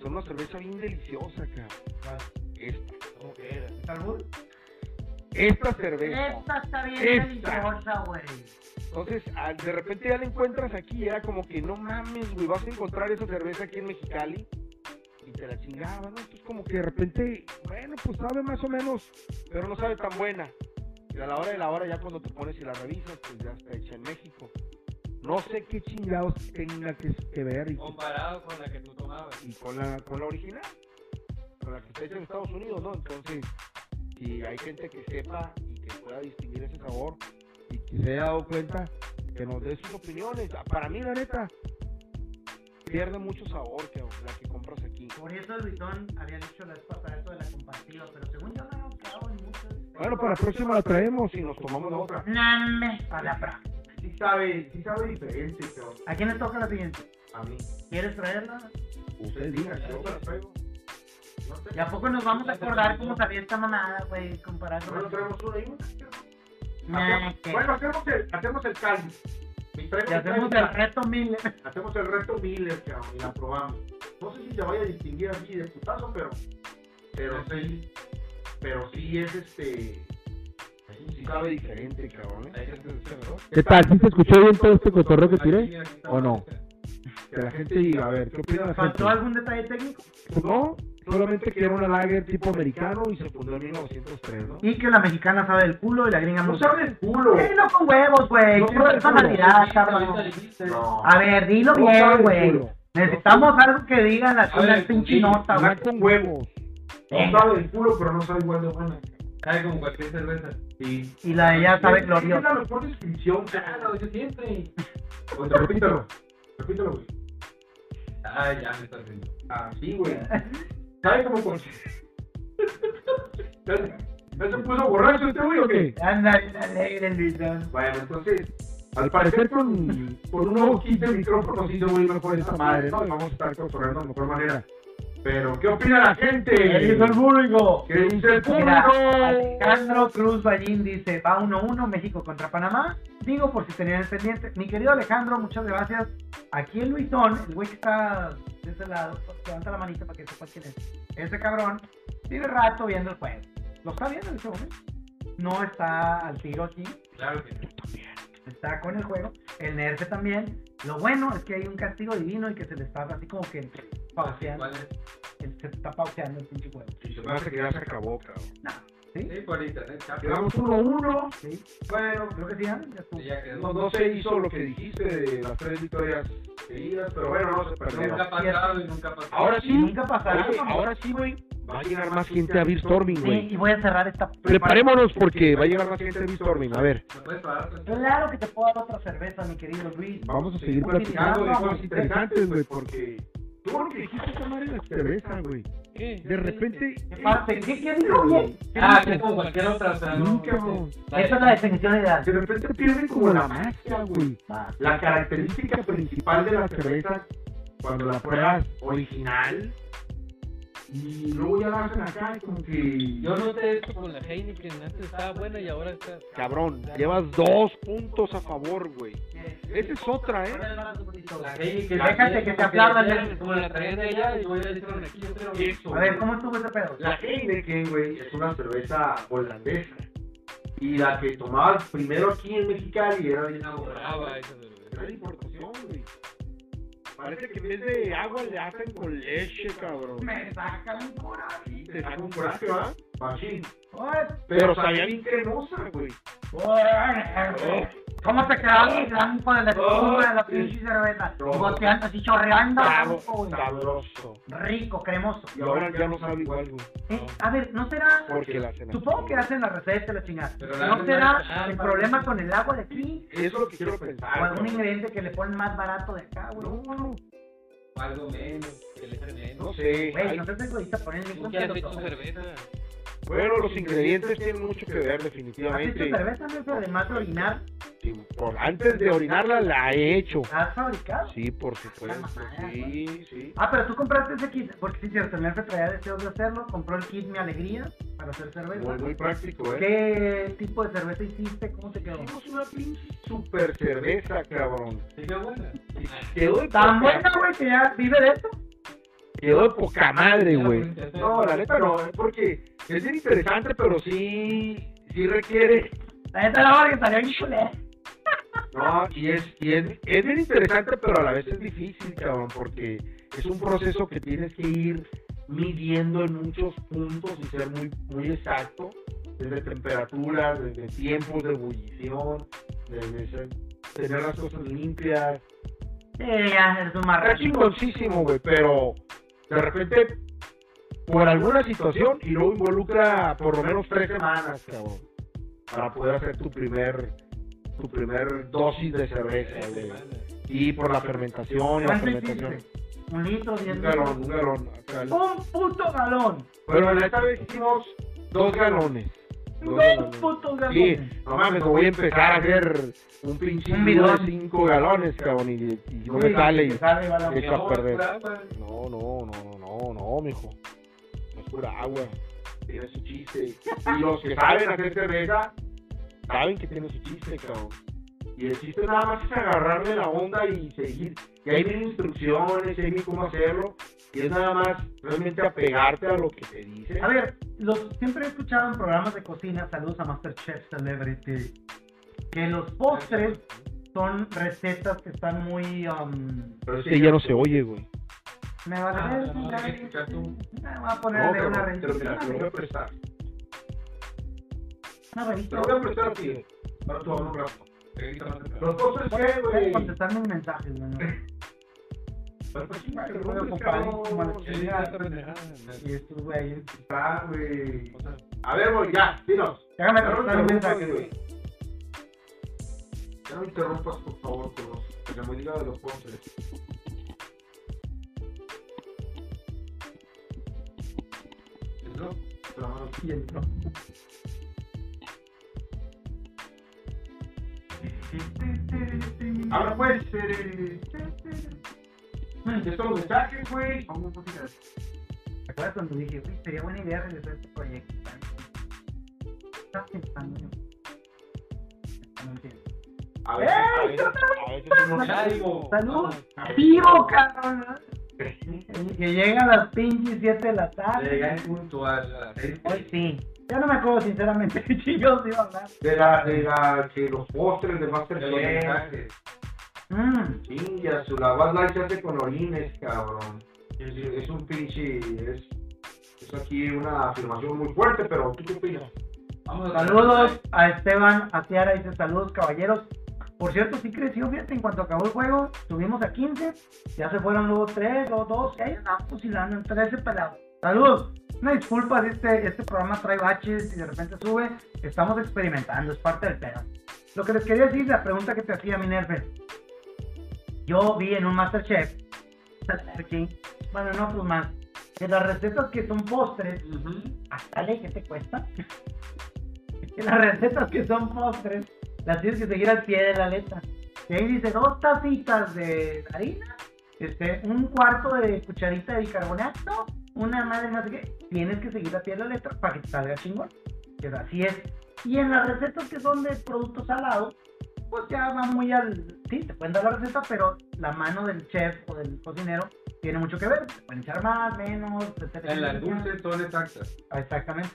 son una cerveza bien deliciosa, cabrón. Esta. ¿Cómo que era? ¿Salud? Esta cerveza. Esta está bien Esta. deliciosa, güey. Entonces, al- de repente ya la encuentras aquí y era como que no mames, güey, vas a encontrar esa cerveza aquí en Mexicali y te la chingaba, ¿no? Entonces, como que de repente, bueno, pues sabe más o menos, pero no sabe tan buena. Y a la hora de la hora, ya cuando te pones y la revisas, pues ya está hecha en México. No sé qué chingados tenga que, que ver y, Comparado con la que tú tomabas. y con, la, con la original, con la que está hecha en Estados Unidos, ¿no? Entonces, si hay gente que sepa y que pueda distinguir ese sabor y que se haya dado cuenta, que nos dé sus opiniones. Para mí, la neta, pierde mucho sabor que la que compras aquí. Por eso el Luisón había dicho la vez pasada eso de la compartida, pero según yo no hemos quedado en muchos. Bueno, para la próxima la traemos y nos tomamos la otra. Name, para la pra. Sí sabe, sí sabe diferente, pero ¿A quién le toca la siguiente? a mí. ¿Quieres traerla? Usted diga, yo la traigo. No sé. ¿Y a poco nos vamos a acordar cómo sabía esta mamada, güey, comparando? Bueno, traemos una y una. Nah, Bueno, hacemos el, hacemos el caldo. Y traemos Y hacemos el el reto mil. Hacemos el reto Miller, cabrón, y la probamos. No sé si se vaya a distinguir así de putazo, pero. Pero sí. Pero sí es este. Sí sabe diferente, cabrón. ¿Qué tal? ¿Sí se escuchó bien todo este cotorreo que tiré? ¿O no? Que la gente diga, a ver, ¿qué opina la gente? ¿Faltó algún detalle técnico? Pues no, solamente que era una lager tipo americano y se fundó en 1903, ¿no? Y que la mexicana sabe del culo y la gringa No no sabe el culo. Dilo con huevos, güey. No sabe el personalidad, cabrón. No. A ver, dilo No bien, el güey. Necesitamos algo que digan la A ver, una pinche sí, nota, güey. Con huevos. Venga. sabe el culo, pero no sabe igual de buena. Sabe como cualquier cerveza. Sí. Y la de ella sabe Es gloriosa. la mejor descripción, Claro, yo siempre. Pues repítelo. Repítelo, güey. Ay, ya me estás viendo. Así, güey. ¿Sabe cómo con... ¿Ya se- ¿Ya se puso borracho este güey o qué? Anda bien alegre, Luisón. Bueno, entonces, al parecer con, con un nuevo kit de micrófonos hizo muy mejor esta madre, ¿no? Y vamos a estar cotorreando de mejor manera. Pero, ¿qué opina la gente? ¿Qué dice el público? ¿Qué dice el Mira, público? Alejandro Cruz Ballín dice, va 1-1 México contra Panamá. Digo por si tenían el pendiente. Mi querido Alejandro, muchas gracias. Aquí en Luisón, el güey que está de ese lado, levanta la manita para que sepa quién es. Ese cabrón tiene rato viendo el juego. Lo está viendo en este momento. No está al tiro aquí. Claro que no. Está con el juego. El Nerfe también. Lo bueno es que hay un castigo divino y que se le está así como que pauseando. Se está pauseando el pinche juego. Y se me hace que ya se acabó, cabrón. ¿Sí? Sí, por internet. Quedamos 1-1. Sí. Bueno, creo que sí, ¿eh? ya. Sí, ya quedó. No, no se hizo lo que dijiste de las tres victorias seguidas, pero bueno, no se perdieron. Nunca ha pasado y nunca ha pasado. Ahora sí, Nunca pasará. oye, ahora sí, güey. Va a llegar más gente a Beerstorming, Sí, güey. y voy a cerrar esta. Preparémonos porque va a llegar más gente a Beerstorming. A ver. Claro que te puedo dar otra cerveza, mi querido Luis. vamos a seguir platicando de vamos. cosas interesantes, güey, porque... Tú lo que dijiste madre de la cerveza, güey. ¿Qué? De repente... ¿Qué pasa? ¿Qué, qué dijo, güey? Ah, que es como cualquier otra, no. Nunca, güey. Esa es la definición ideal. De repente pierden como la magia, güey. La característica principal de la cerveza, cuando la pruebas original, Y luego ya hacen acá y como que... Yo noté esto con la Heineken, antes estaba buena y ahora está... Cabrón, llevas dos puntos a favor, güey. Esa es otra, ¿eh? La Heineken. Déjate que te aplaudan. Como- Como la traían de allá y voy a decir aquí, yo. Eso, A ver. ¿cómo estuvo ese pedo? La Heineken, güey, es una cerveza holandesa. Y la que tomabas primero aquí en Mexicali era esa cerveza. Era de importación, güey. Parece que en vez de agua le hacen con leche, cabrón. Me saca un coraje. Te saca un coraje, ¿va? Machín. Pero sabía bien cremosa, güey. ¿Cómo te quedaste el blanco de la espuma de la pinche cerveza? Goteando así chorreando. Sabroso. Rico, cremoso. Y ahora ya no sabe igual, güey. Eh, a ver, ¿no será? Porque la hacen. Supongo que hacen la receta, la chingada. ¿No será el problema con el agua de aquí? Eso es lo que quiero ¿O pensar. algún güey. ingrediente que le ponen más barato de acá, güey? No, no, O algo menos. Que le menos. no sé. Güey, no te tengo ahorita poner ningún cerveza. Bueno, los ingredientes tienen mucho que ver, ¿Has definitivamente. cerveza, no? Además de orinar, Sí, por antes de orinarla la he hecho. ¿has fabricado? Sí, por supuesto. mamada, Sí, sí. Ah, pero tú compraste ese kit, porque sí, cierto, Nerfe traía deseos de hacerlo, compró el kit Mi Alegría para hacer cerveza. Muy, muy práctico, ¿eh? ¿Qué tipo de cerveza hiciste? ¿Cómo te quedó? Hicimos una pinche super cerveza, cabrón. Qué buena. De Tan buena, güey, que ya vive de esto. Quedó de poca madre, güey. No, la neta no, porque es bien interesante, pero sí, sí requiere. La neta no, porque estaría bien chulé. No, y es, y es, es bien interesante, pero a la vez es difícil, cabrón, porque es un proceso que tienes que ir midiendo en muchos puntos y ser muy, muy exacto, desde temperaturas, desde tiempos de ebullición, desde ser- tener las cosas limpias. Sí, ya, eres un Está chingoncísimo, güey, pero de repente, por alguna situación, y luego involucra por lo menos tres semanas, cabrón, para poder hacer tu primer, tu primer dosis de cerveza, güey. Y por la fermentación y la ¿Cuánto fermentación. Un litro, diez Un galón, un galón. Un puto galón. Pero esta vez hicimos dos galones. Sí, no mames, voy a empezar a hacer un pinche Un bidón de bidón. cinco galones, cabrón, y, y no me sale. y-. Echa a perder. No, no, no, no, no, no, mijo. No es pura agua. Tiene su chiste. Y los que saben hacer cerveza, saben que tiene su chiste, cabrón. Y el chiste nada más es agarrarle la onda y seguir. Y ahí vienen instrucciones, ahí viene cómo hacerlo. Y es nada más realmente apegarte a lo que te dice. A ver, los, siempre he escuchado en programas de cocina, saludos a Masterchef Celebrity, que los postres son recetas que están muy... um, Pero ese ya no se oye, güey. me va a Ah, ver, no, hay me voy a poner No, de una pero te lo, te revista. lo voy a prestar. Una Te revista. lo voy a prestar a ti. Para tu un rato. Los postres, ¿qué, Puedes güey? contestar mis mensajes, güey. Pero pues, sí, Ay, pero voy a ¿dónde ocupar está? ahí como la chingada. Y estos güeyes. Está, güey. A ver, güey, ya, dinos. Déjame contestar un mensaje, güey. güey. Ya no interrumpas, por favor, con los, la medida de los postres. ¿entró? Y entró. Ahora pues, eh, están los mensajes, güey. ¿Te acuerdas cuando dije, uy, sería buena idea realizar este proyecto? Estás pensando yo. No entiendo. A veces, a veces, a veces digo. ¡Salud! vamos. ¡Vivo, cabrón! Que llegan las pinches 7 de la tarde. Llegué puntual a las seis. Hoy sí. Ya no me acuerdo sinceramente qué chingados iba a hablar. de la, de la, que los postres de De Masterchef. Mmm. chingas, la Bad Light se hace con orines, cabrón. Es, es un pinche, es, es aquí una afirmación muy fuerte, pero ¿tú qué opinas? Vamos a Saludos a Esteban Atiara, dice saludos caballeros. Por cierto, sí creció, fíjate, en cuanto acabó el juego, subimos a 15, ya se fueron luego 3, luego 2, y ahí andamos fusilando en 13 pelados. Saludos, una disculpa si este, este programa trae baches y de repente sube, estamos experimentando, es parte del pedo. Lo que les quería decir, la pregunta que te hacía Minerve, yo vi en un Masterchef, bueno, en otros más, que las recetas que son postres, Ujú. hasta le que te cuesta. que las recetas que son postres las tienes que seguir al pie de la letra. Y ahí dice dos tacitas de harina, este, un cuarto de cucharita de bicarbonato una madre más que tienes que seguir a pie de la letra para que te salga chingón. Que así es. Y en las recetas que son de productos salados, pues ya va muy al. Sí, te pueden dar la receta, pero la mano del chef o del cocinero tiene mucho que ver. Te pueden echar más, menos, etcétera. En las dulces son exactas. Exactamente.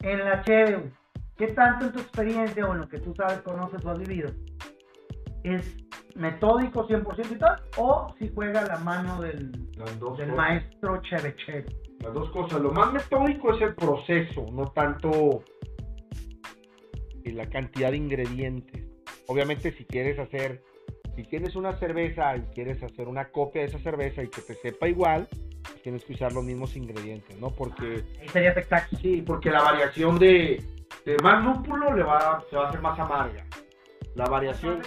En la cheve, ¿qué tanto en tu experiencia o en lo que tú sabes, conoces o has vivido? ¿Es metódico 100% y tal? ¿O si juega la mano del, maestro chevechero? las dos cosas. Lo más metódico es el proceso, no tanto eh, la cantidad de ingredientes. Obviamente si quieres hacer, si tienes una cerveza y quieres hacer una copia de esa cerveza y que te sepa igual, pues tienes que usar los mismos ingredientes, ¿no? Porque Ahí sería Texaco. Sí, porque la variación de, de más lúpulo le va, se va a hacer más amarga. La variación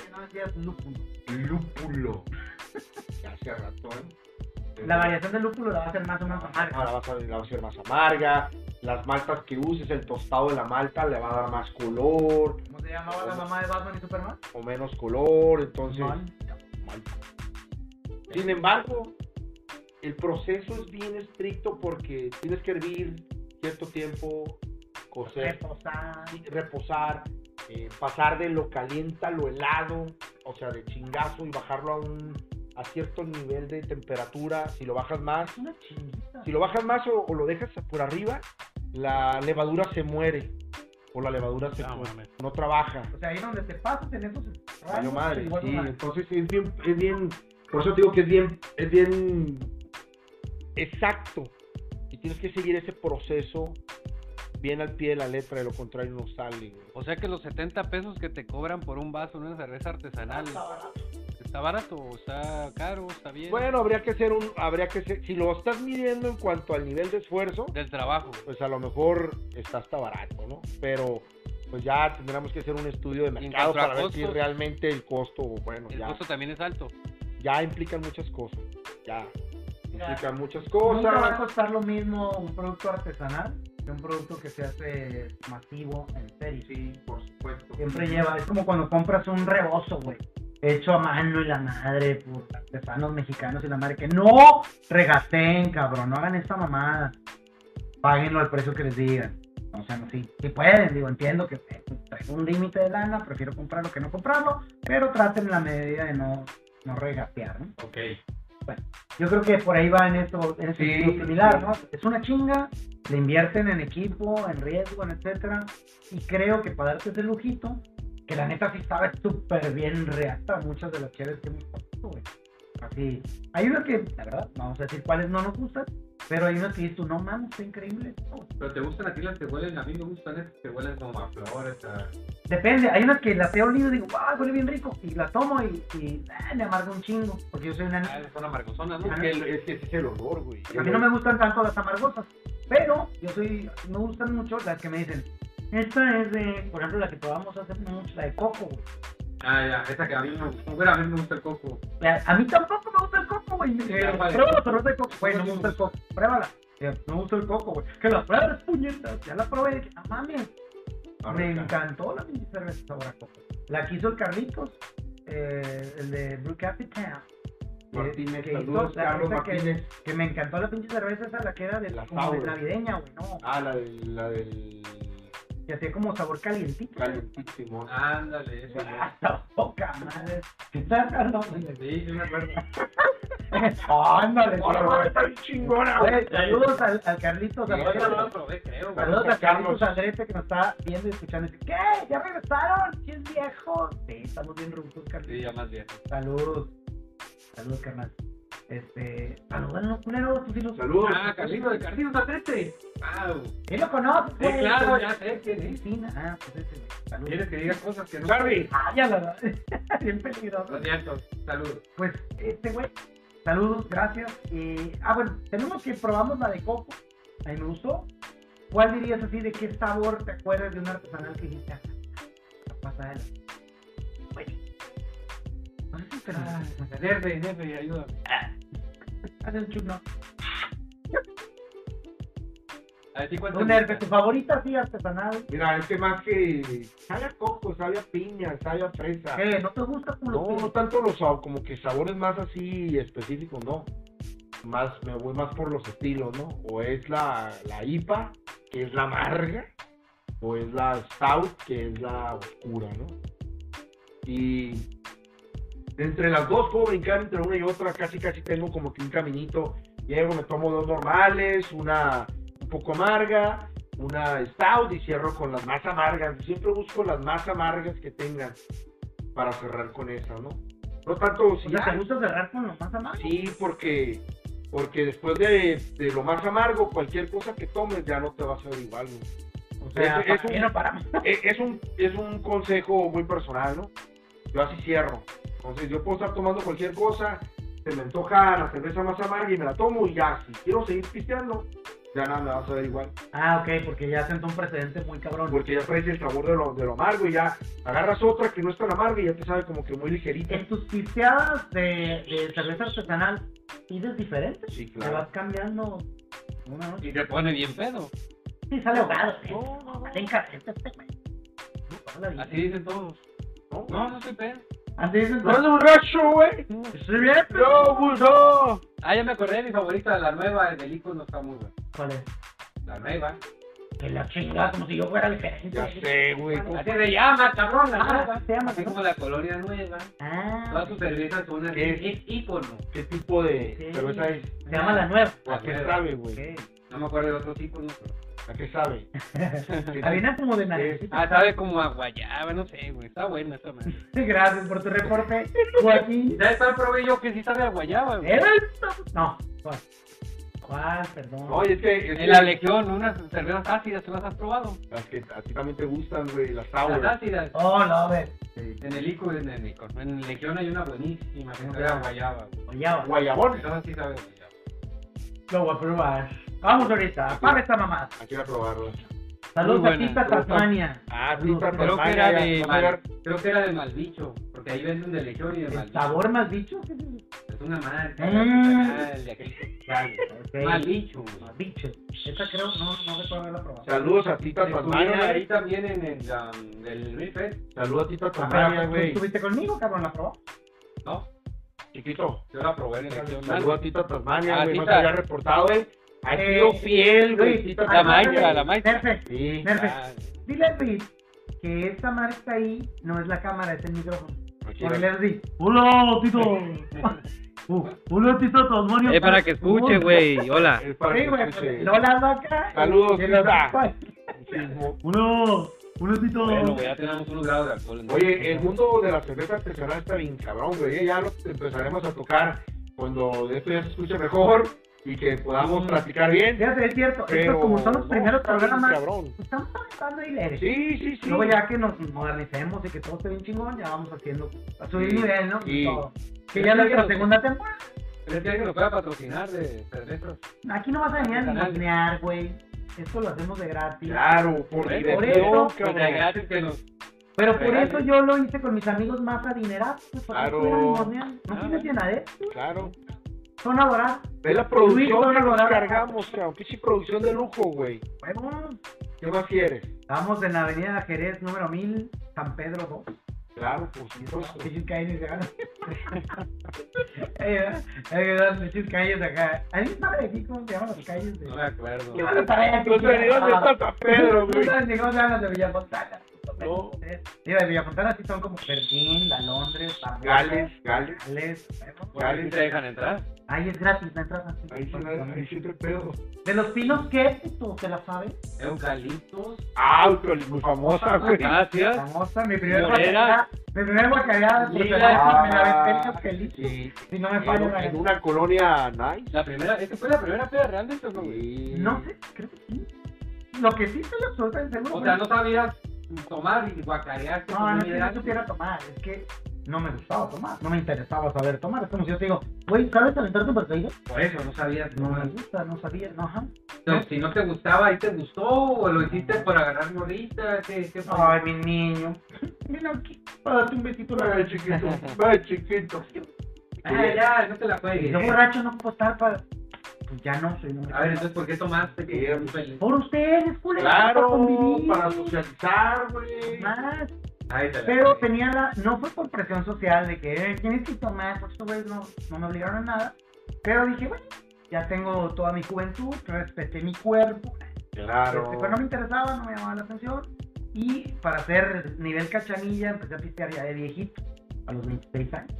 No. Lúpulo. Hace rato, ¿eh? La variación del lúpulo la va a hacer más o menos amarga. Ahora va a, ser, la va a ser más amarga. Las maltas que uses, el tostado de la malta le va a dar más color ¿Cómo se llamaba la mamá de Batman y Superman? o menos color. Entonces, Mal. malta. Sin embargo, el proceso es bien estricto porque tienes que hervir cierto tiempo, cocer, Reposar. reposar, eh, pasar de lo caliente a lo helado, o sea, de chingazo y bajarlo a un a cierto nivel de temperatura. Si lo bajas más, Una si lo bajas más o, o lo dejas por arriba, la levadura se muere o la levadura se No, trabaja. O sea, ahí donde te pasas en esos rayos, madre, sí, entonces es bien, es bien, por eso te digo que es bien, es bien exacto y tienes que seguir ese proceso bien al pie de la letra, de lo contrario no sale. güey. O sea que los 70 pesos que te cobran por un vaso una cerveza artesanal, ¿está barato o está caro? ¿Está bien? Bueno, habría que hacer un, habría que ser, si lo estás midiendo en cuanto al nivel de esfuerzo, Del trabajo. pues a lo mejor está hasta barato, ¿no? Pero pues ya tendríamos que hacer un estudio de mercado para ver si realmente el costo, bueno, El ya, costo también es alto. ya implican muchas cosas, ya Ya. implican muchas Nunca va a cosas. costar lo mismo un producto artesanal que un producto que se hace masivo en serie. Sí, por supuesto. Siempre lleva, es como cuando compras un rebozo, güey. Hecho a mano y la madre por artesanos mexicanos y la madre que no regateen, cabrón, no hagan esta mamada. Páguenlo al precio que les digan. O sea, no, si, si pueden, digo, entiendo que traigo un límite de lana, prefiero comprarlo que no comprarlo, pero traten en la medida de no, no regatear, ¿no? Ok. Yo creo que por ahí va en esto, en ese Sí, sentido similar. ¿no? Es una chinga, le invierten en equipo, en riesgo, en etcétera, y creo que para darte ese lujito, que la neta sí estaba súper bien reacta muchas de las chéves que hemos puesto, güey. Así, hay unas que, la verdad, vamos a decir cuáles no nos gustan, pero hay unas que dices tú, no mames, está increíble. esto". Pero te gustan a ti las que huelen, a mí me gustan esas que huelen como a flores, a... Depende, hay unas que las he olido y digo, wow, huele bien rico, y la tomo y, y ah, me amarga un chingo, porque yo soy una Ah, son amargosonas, ¿no? Es que, el- es que ese es el olor, güey. A mí no me gustan tanto las amargosas, pero yo soy, me gustan mucho las que me dicen, esta es de, por ejemplo, la que probamos hace mucho, la de coco, güey. Ah, ya, esa que a mí me gusta. Bueno, a mí me gusta el coco. La- A mí tampoco me gusta el coco, güey. Eh, vale. Prueba la cerveza de coco, güey, no me gusta el coco, pruébala. Eh, No me gusta el coco, güey. Que la pruebes, puñetas. Ya la probé, dije, no mames. Me encantó la pinche cerveza sabor a coco. La que hizo el Carlitos, eh, el de Blue Capitan. que- Martínez, que saludos, Carlos me encantó la pinche cerveza esa, la que era de, La como de navideña, güey, no. Ah, la del, la del Que hacía como sabor calientito. calentísimo. Ándale, esa. Ah, la poca madre. ¿Qué tal, Carlos? Sí, sí me acuerdo. Ándale, Ahora sí, va a estar bien chingona, güey. Saludos al, al Carlitos, Sí, al esa no la probé, creo. Saludos a Carlos. Carlitos Andrete que nos está viendo y escuchando. Dice, ¿qué? ¿Ya regresaron? ¿Sí es viejo? Sí, estamos bien Sí, Carlitos. ya más bien. Saludos. Saludos, carnal. Este, saludos, culero, tú sí lo Saludos. Ah, Carlitos de Carlitos Andrete. Wow. Sí lo conoces, Sí, güey. claro, ya sé quién es. sí, ah, pues güey. Saludos. ¿Quieres que diga cosas que no? Charlie. Ah, ya la Bien peligroso. Lo siento. Saludos. Pues, este güey, saludos, gracias. Y, ah, bueno, tenemos que probamos la de coco. A mí me gustó. ¿Cuál dirías así de qué sabor te acuerdas de un artesanal que dijiste? "Ah, la pasa él. Güey. No te Ah, jefe, ayúdame. Hace un chulo. A ver, ¿sí cuál te Un tu favorita sí artesanal. Mira, es que más que sabe a coco, sabe a piña, sabe a fresa. ¿Qué? ¿No te gusta culo? No, no tanto los sab- como que sabores más así específicos, no. más, me voy más por los estilos, ¿no? O es la, la IPA, que es la amarga, o es la Stout, que es la oscura, ¿no? Y entre las dos puedo brincar entre una y otra, casi casi tengo como que un caminito. Llego, me tomo dos normales, una un poco amarga, una stout y cierro con las más amargas. Siempre busco las más amargas que tengan para cerrar con esa, ¿no? No tanto si O sea, ¿te gusta cerrar con lo más amargo? Sí, porque, porque después de, de lo más amargo, cualquier cosa que tomes ya no te va a saber igual. ¿no? O sea, Es- es ¿para qué un- no paramos? Eh, Es un, es un consejo muy personal, ¿no? Yo así cierro. Entonces yo puedo estar tomando cualquier cosa, se me antoja la cerveza más amarga y me la tomo y ya, si quiero seguir pisteando, ya nada me va a saber igual. Ah, ok, porque ya sentó un precedente muy cabrón. Porque ya traes el sabor de lo, de lo amargo y ya agarras otra que no es tan amarga y ya te sabe como que muy ligerita. En tus pisteadas de, de cerveza artesanal, ¿pides diferente? Sí, Te claro. vas cambiando una noche. Y te pone bien pedo. Sí, sale ahogado. ¿eh? No, no, no. Encargado este. Así dicen todos. ¿No? No, no soy pedo. Así ¡No es borracho, güey! ¿Estoy bien? ¡No, no! Ah, ya me acordé de mi favorita, la nueva del icono está muy buena. ¿Cuál es? La nueva. Que la chingada, como si yo fuera diferente. Ya sé, güey. ¿cómo- Así se llama, cabrón, la Ah, nueva. se llama, Así como la colonia nueva. Ah, Todas sus cervezas son así. ¿Qué? Es icono. ¿Qué tipo de cerveza es? se llama la nueva. ¿A qué sabe, güey? No me acuerdo de otros iconos, pero. ¿A qué sabe? Harina como de Sí. naricita. Ah, sabe como a guayaba, no sé, güey. Está buena esta madre. Gracias por tu reporte, Joaquín. Ya está probé yo que sí sabe a guayaba, güey. ¿Era el- No, ¿cuál? ¿Cuál? Perdón. Oye, es que, es En que la Legión, unas cervezas ácidas, ¿tú las has probado? las que a ti también te gustan, güey, las Las sour. ácidas. Oh, no, a ver. En el icono, en el icono. En Legión hay una buenísima que sabe a guayaba, güey. Ahora, Guayabón. Esa sí sabe a guayaba. lo voy a probar. Vamos ahorita, apaga esta mamá. Aquí a probarla. Saludos a. Tita Tasmania. Ah, está Creo que Tasmania, era de mal, creo que era de Malbicho, porque ahí venden de Legión y de ¿El Malbicho. sabor más bicho? Es una marca Mm. artesanal de aquel Ok. Malbicho. Más bicho. Esta creo, no, no recuerdo haberla probado. Saludos a Tita Tasmania. ahí también en el um, del Real Fest, Saludos a Tita Ah, Tasmania, pero, ¿Tú güey. estuviste conmigo, cabrón? ¿La probó? ¿no? Chiquito. Yo la probé en Legión. Saludos a Tita Tasmania, Ah, güey. No Tita. había reportado, güey. Ha Eh, sido fiel, güey. La Maica, la Maica. Perfecto. Sí. Perfecto. Dile a Luis que esta marca ahí no es la cámara, es el micrófono. Así. Hola, Tito. Uh, hola, Tito Tasmania. Es para que escuche, güey. Hola. Es para Sí, que güey, escuche. no la hago acá. Saludos, Y la- Tita. Muchísimo. Hola, hola, Tito. bueno, ya tenemos unos grados de alcohol. ¿no? Oye, el mundo de la cerveza artesanal está bien cabrón, güey. Ya lo empezaremos a tocar cuando esto ya se escuche mejor y que podamos platicar bien. Fíjate, es cierto. Pero Esto, como son los no, primeros programas, cabrón. estamos de leer. Sí, sí, sí. Luego ya que nos modernicemos y que todo esté bien chingón, ya vamos haciendo, a subir Sí, nivel, ¿no? sí. Todo. Que ya nuestra segunda temporada. ¿Crees que alguien nos pueda patrocinar de cervezas? Aquí no vas a venir a ningunear, güey. Esto lo hacemos de gratis. Claro, por Por eso, Pues de gratis que nos... Pero por Regales. eso yo lo hice con mis amigos más adinerados. pues, Claro. No bueno. llenadera. Claro. Son adorados. Ve la producción Luis, que nos cargamos, cabrón. Pinche producción de lujo, güey. Bueno, ¿Qué más quieres? estamos en la avenida Jerez número 1000, San Pedro 2. Claro, por supuesto. Pinches calles acá. Eh, pinches calles acá. ¿Alguien sabe aquí cómo se llaman las calles? De... No me acuerdo. ¿Qué van a saber? No sé ni dónde está San Pedro, No güey. sabes ni cómo se llaman las de Villafontana. No. Digo, de Villafontana sí son como Berlín, la Londres, la Gales, Gales. Gales. Sí te dejan entrar. Ahí es gratis la entrada. Ahí sí, ahí sí te pedo. De los pinos, ¿qué? ¿Tú te la sabes? Eucaliptos. Ah, muy famosa, güey. Gracias. Famosa, mi primer Morera. guacareada. Mi primer guacareada me la aventé en Eucalipto. Sí. Si no me falla la en una colonia nice. La primera, ¿esta fue la primera peda real de esto, no, güey? Sí. No sé, creo que sí. Lo que sí estoy absolutamente seguro. O sea, no sabías tomar y guacareaste No, no no supiera tomar, es que no me gustaba tomar, no me interesaba saber tomar. Es como si yo te digo, güey, ¿sabes calentarte un perseguido? Por eso, no sabías. No No, me gusta, no sabía, no, ajá. Entonces, si no te gustaba, ahí te gustó, o lo hiciste por agarrar morrita, ¿qué, qué fue? Ay, mi niño. Ven aquí, para darte un besito en la Ay, chiquito. Ay, chiquito. Ah, ya, no te la juegues. yo borracho no puedo estar para... Pues ya no soy un A ver, entonces, ¿por qué tomaste? Feliz? Por ustedes, culero, Claro, convivir. para socializar, güey. Más. Pero tenía la, no fue por presión social de que eh, tienes que tomar, porque estos güeyes no, no me obligaron a nada. Pero dije, bueno, ya tengo toda mi juventud, respeté mi cuerpo, Claro. este, pero no me interesaba, no me llamaba la atención. Y para hacer nivel cachanilla, empecé a pistear ya de viejito, a los 26 años.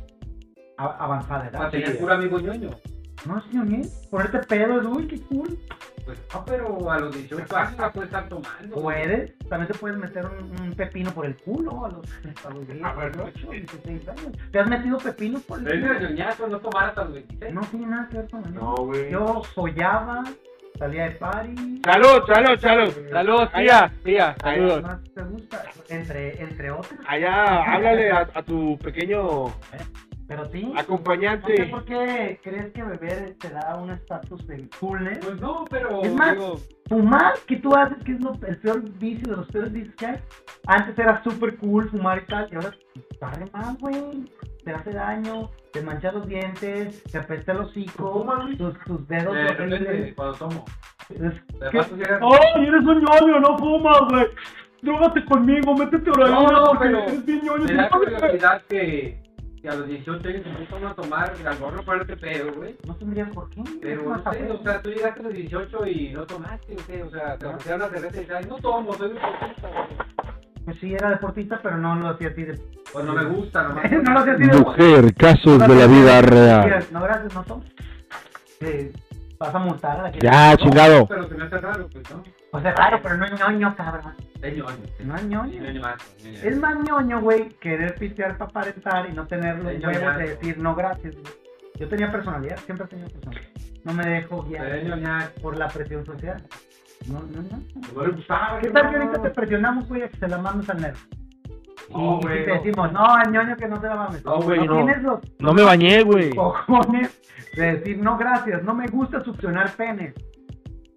A- avanzada edad. Para tener puro amigo ñoño. No, sí, ñoñé. Ponerte pedo uy, qué cool. Pues no, pero a los 18 años la puedes estar tomando. Puedes, también te puedes meter un, un pepino por el culo a los, a los 10, A ver, 18, 16 años. ¿Te has metido pepinos por el culo? ese ñoñazo no tomar hasta los 26. No tiene nada que ver con eso. No, güey. Yo follaba, salía de party. Salud, salud, salud. Saludos, Allá, tía, tía, saludos. más te gusta? Entre, entre otras. allá, háblale a, a tu pequeño Pero sí. ¿Por qué, acompañante. por qué crees que beber te da un estatus de coolness? Pues no, pero. Es más, digo, Fumar, que tú haces, que es lo- el peor vicio de los peores vicios que hay. Antes era súper cool fumar y tal, y ahora está re mal, güey. Te hace daño, te mancha los dientes, te apesta el hocico, tus, tus dedos de repente, cuando tomo. Es- llegas- ¡Ay, eres un ñoño! ¡No fumas, güey! ¡Drógate conmigo! ¡Métete ahora No, no, porque pero eres bien ñoño! Curiosidad que, que a los 18 años empieza uno a tomar al gorro ponerte pedo, güey. No tendrías por qué. Pero no no sé, o sea, tú llegaste a los 18 y no tomaste, o qué, o sea, te ofrecieron una cerveza y dices, no tomo, soy deportista, güey. Pues sí, era deportista, pero no lo hacía así de... Pues no me gusta, nomás. no lo hacía así de... Mujer, casos No, de la no, vida no, real. No, gracias, no tomo. Eh, vas a multar a la que... Ya, No, chingado. Pero se me hace raro, pues, ¿no? O sea, raro, pero no es ñoño, cabrón. Es ñoño. No es ñoño. ñoño más. ñoño. Es más ñoño, güey, querer pistear para aparentar y no tener los Es huevos de decir no gracias. güey. Yo tenía personalidad, siempre he tenido personalidad. No me dejo guiar por la presión social. No, no, no. ¿Qué tal que ahorita te presionamos, güey, a que se la mandes al nerd? No, y güey, si te no. decimos, no, el ñoño que no se la mames. No, güey, no. tienes los No me bañé, güey. cojones de decir, no, gracias, no me gusta succionar penes.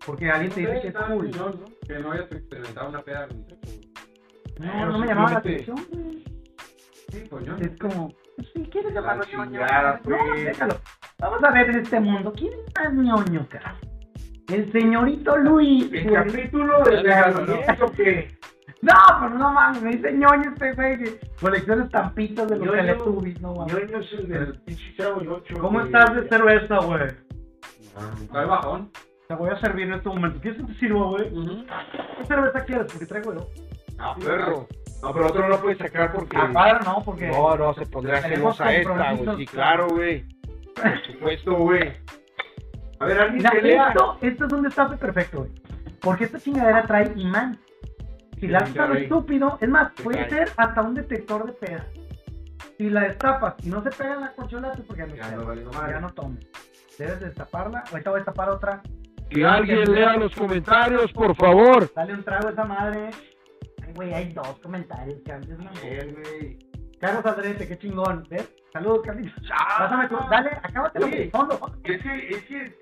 Porque alguien te dice que es cool. ¿no? Que no hayas experimentado una peda a los 18, güey. No, no me llamaba la atención, güey. Sí, pues ñoño. Es como, pues, si quieres llamarlo La ñoño. chingada, No, pues. déjalo. Vamos a ver en este mundo, ¿quién es más ñoño, cara? El señorito Luis. El capítulo de regalamiento que. No, pero no mames, me dice ñoño este güey que colecciona estampitas de los. Teletubbies, no mames. Ñoño es el del pinche chavo y ocho. ¿Cómo que- estás de cerveza, güey? Trae bajón. Te voy a servir en este momento. ¿Quieres que te sirva, güey? ¿Qué cerveza quieres? Porque traigo yo. Ah, perro. No, pero otro no lo puedes sacar porque. Apaga, no, porque. No, no, se Tenemos celosa esta, güey. Sí, claro, güey. Por supuesto, güey. A ver, alguien Mira, que esto, esto es un destape perfecto, güey. Porque esta chingadera trae imán. Si la haces a lo estúpido, es más, Se puede cae. ser hasta un detector de pedas. Si la destapas y no se pega en la corcholata, porque ya no, Ya no vale ya no tomes. Debes destaparla. Ahorita voy a destapar otra. Que alguien lea los comentarios, por favor. Dale un trago a esa madre. Ay, güey, hay dos comentarios que antes no. Él, güey. Carlos Andrete, qué chingón. ¿Ves? Saludos, Carlitos. Pásame tu. Dale, acábatelo. Oye. Fondo, fondo. Es que, es que.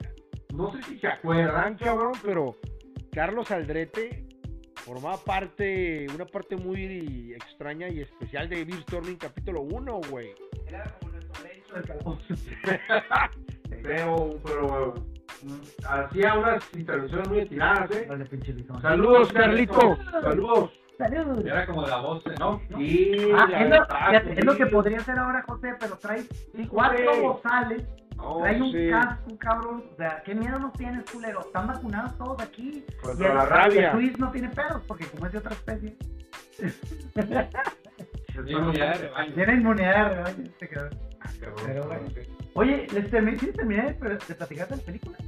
No sé si se acuerdan, cabrón, pero Carlos Aldrete formaba parte, una parte muy extraña y especial de Beer Storming capítulo 1, güey. Era como nuestro lecho del calabozo. Pero, pero. Hacía unas intervenciones muy estiradas, ¿eh? Dale, pinche. Saludos, Carlito. Saludos. Saludos. Era como la voz, ¿no? Sí, Ah, es lo, fíjate, es lo que podría hacer ahora José, pero trae Sí, cuatro bozales, No, trae un sí. casco, cabrón. O sea, ¿qué miedo no tienes, culero? Están vacunados todos aquí. Contra y el, la rabia. Luis no tiene pedos, porque como es de otra especie. Inmunidad de rebaño. tiene inmunidad de rebaño este cabrón. Cabrón, Pero, no bueno. Oye, ¿les terminé, ¿sí terminé de, platicar de la película?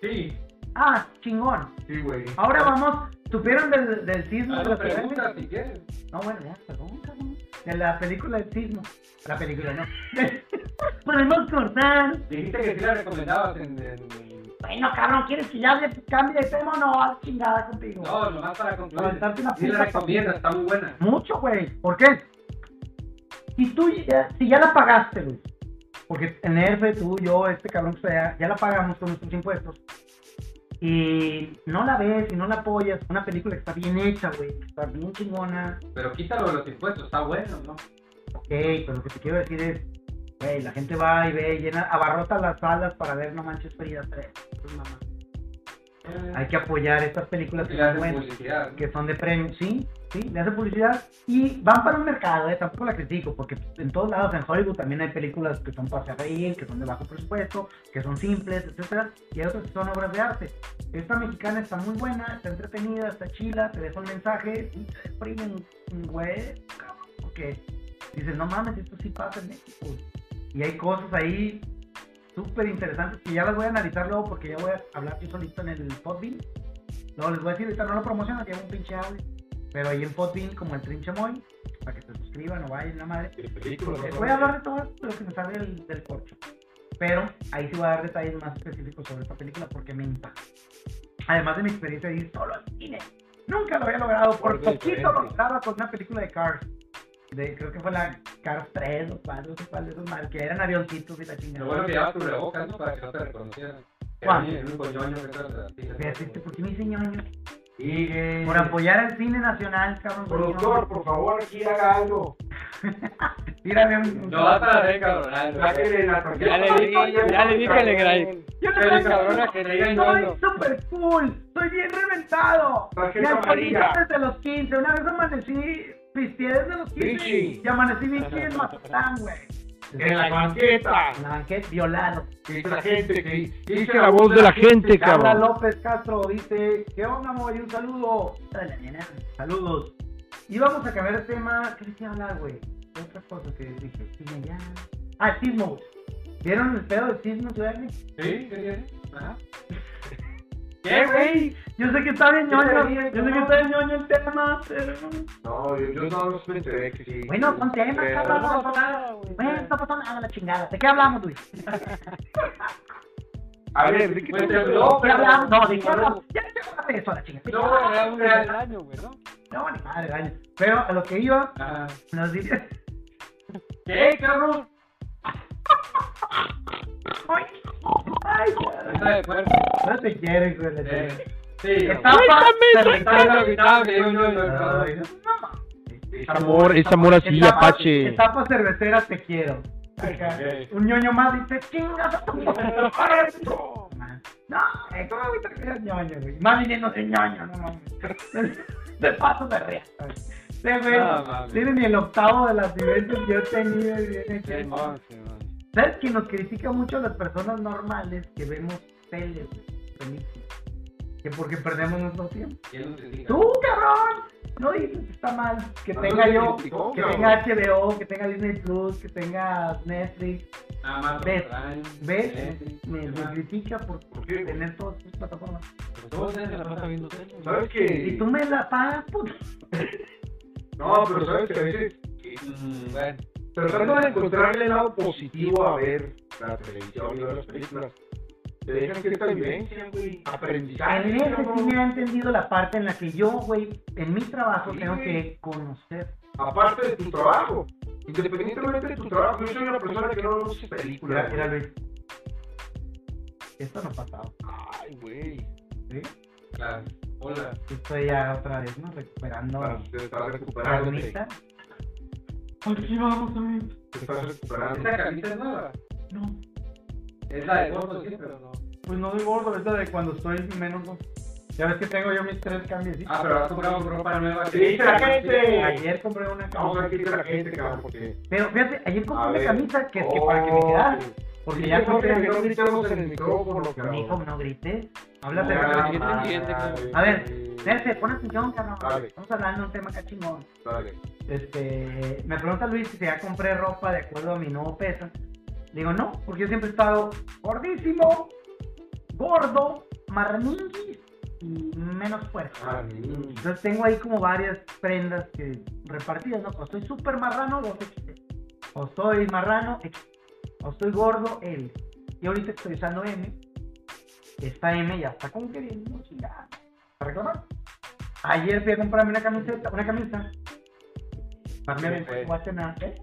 Sí. Ah, chingón. Sí, güey. Ahora vamos, ¿supieron del, del sismo Ah, pregunta si quieres. No, bueno, ya, perdón, cabrón. De la película del sismo. La película, no. Podemos cortar. Dijiste que sí la recomendabas en. en- Bueno, cabrón, ¿quieres que ya le cambie de tema o no? Haz chingada contigo. No, nomás para concluir. Sí la recomiendas, está muy buena. Mucho, güey. ¿Por qué? Si tú ya, si ya la pagaste, güey. Porque en ERFE, tú, yo, este cabrón, que sea, ya la pagamos con nuestros impuestos. Y no la ves y no la apoyas. Una película que está bien hecha, güey. que Está bien chingona. Pero quítalo de los impuestos, está bueno, ¿no? Ok, pero lo que te quiero decir es, güey, la gente va y ve, llena, abarrota las salas para ver No Manches Frida 3. Pues, mamá. Hay que apoyar estas películas que son buenas, que son de premio, sí. Le hace publicidad y van para un mercado, ¿eh? Tampoco la critico, porque en todos lados en Hollywood también hay películas que son para reír, que son de bajo presupuesto, que son simples, etcétera, y hay otras que son obras de arte. Esta mexicana está muy buena, está entretenida, está chila, te deja un mensaje y te un güey, porque dices, no mames, esto sí pasa en México. Y hay cosas ahí súper interesantes que ya las voy a analizar luego porque ya voy a hablar yo solito en el Podbean. Luego les voy a decir, ahorita no lo promociono, llevo un pinche audio. Pero ahí en Podbean, como el Trinche Moy, para que se suscriban o vayan la madre. Voy a hablar de todo lo que me sale del, del corcho. Pero ahí sí voy a dar detalles más específicos sobre esta película porque me impacta. Además de mi experiencia de ir solo al cine. Nunca lo había logrado, por Por poquito lo lograba con una película de Cars. De, creo que fue la Cars 3 o 4, no sé cuál de esos mal, que eran avioncitos y la Lo chingada. bueno que llevas cubrebocas, ¿no? Para que no te reconocieran. Juan. En un coñoño que este, ¿por qué me dice ñoño? Sigue. Por apoyar al cine nacional, cabrón. Productor, por favor, aquí haga algo. Tírame un... No vas a ver, cabrón. Sáquele la tarjeta. Ya le dije, ya le dije al Egray. Yo no soy que te digan Soy super cool, soy bien reventado. Alcoholito amarilla. desde los 15. Una vez amanecí, pisteé desde los 15 Pichi. y amanecí bien chido en Mazatlán, güey. En la banqueta. En la banqueta, violado. Dice la gente que Dice la voz de la gente, Carla cabrón. López Castro dice, ¿qué onda, amor? Y un saludo. Saludos. Y vamos a cambiar de tema. ¿Qué les iba a hablar, güey? ¿Qué Otra cosa que dije. Cine ya. Ah, sismo. ¿Vieron el pedo de sismo, güey? Sí, sí, sí. Ajá. ¿Qué, güey? Yo sé que está bien ñoño. Yo sé que está bien ñoño el tema, pero... No, yo, yo no me enteré que sí. Bueno, son temas, Pero- cabrón. No No pasó nada, güey. Bueno, no pasó nada, la chingada. ¿De qué hablamos, Luis? A ver, ¿de qué Pues, te no, ¿De habló? qué hablamos? No, ¿de qué hablamos? Ya de eso, la chingada. No, Era un año, güey, ¿no? No, ni madre, vale. Pero a lo que iba, nos dice... ¿Qué, cabrón? Ay, no te quieres, güey. Sí. Es amor, es amor así, Etapa- Apache. Etapa cervecera, te quiero. Acá, Ok. Un ñoño más dice, chingas a tu madre". No, eh, ¿cómo voy a creer ñoño, güey? Más viniendo de ñoño, no mames. De paso de ría. Sí, güey, No, mames. tiene ni el octavo de las vivencias que yo he tenido. Y. ¿Sabes que nos critica mucho a las personas normales que vemos tele, güey, películas? Que porque perdemos nuestro tiempo. ¿Quién nos critica? ¡Tú, cabrón! No dices que está mal que No, tenga no yo, criticó, que cabrón. tenga HBO, que tenga Disney Plus, que tenga Netflix. Amazon ¿Ves? Prime, ¿Ves? Netflix, Me, critica por, ¿Por qué, tener todas sus plataformas. Pero todos se la pasa viendo tele. ¿Sabes Y que? tú me la pagas, puto. No, pero sabes que a veces Mm, Bueno, tratando de encontrarle el lado positivo a ver la televisión y ver las películas, te dejan cierta vivencia, güey, aprendizaje. En ese sí me ha entendido la parte en la que yo, güey, en mi trabajo Sí, tengo güey. que conocer. Aparte de tu trabajo, independientemente de tu trabajo, yo soy una persona que no Mira, películas. mira. Luis. Esto no ha pasado. Ay, güey. ¿sí? Claro. Hola. Estoy ya otra vez, ¿no? Recuperando recuperando. carnita. Aquí vamos también. Estás recuperando. ¿Esa camisa es nueva? No, Es la de gordo, sí, pero no. pues no doy gordo, esta de cuando estoy menos. ¿no? Ya ves que tengo yo mis tres cambios. Ah, pero has comprado ropa nueva. Sí, dice la gente. Ayer compré una Vamos a camisa. ver qué dice la gente, cabrón, porque... Pero fíjate, ayer compré A una camisa que, que para que me quedara. Porque ya compré. que no gritemos en el micrófono, Mi cabrón. hijo, no grites. Háblate. Ah, rápido. ¿quién te entiende, madre. A ver, espérate, pon atención, cabrón. Dale. Estamos hablando de un tema cachingón. Dale. Este, me pregunta Luis si ya compré ropa de acuerdo a mi nuevo peso. Digo, no, porque yo siempre he estado gordísimo, gordo, marninguis y menos fuerte. Ah, niño. Entonces tengo ahí como varias prendas que repartidas, ¿no? O estoy súper marrano, 2XL. O estoy marrano, X. O estoy gordo, L. Y ahorita estoy usando M. Esta M ya está como que bien, no chingada. ¿Te recordar? Ayer fui a comprarme una camiseta, una camisa. Para mi ¿Qué evento fue? que voy a cenar, ¿eh?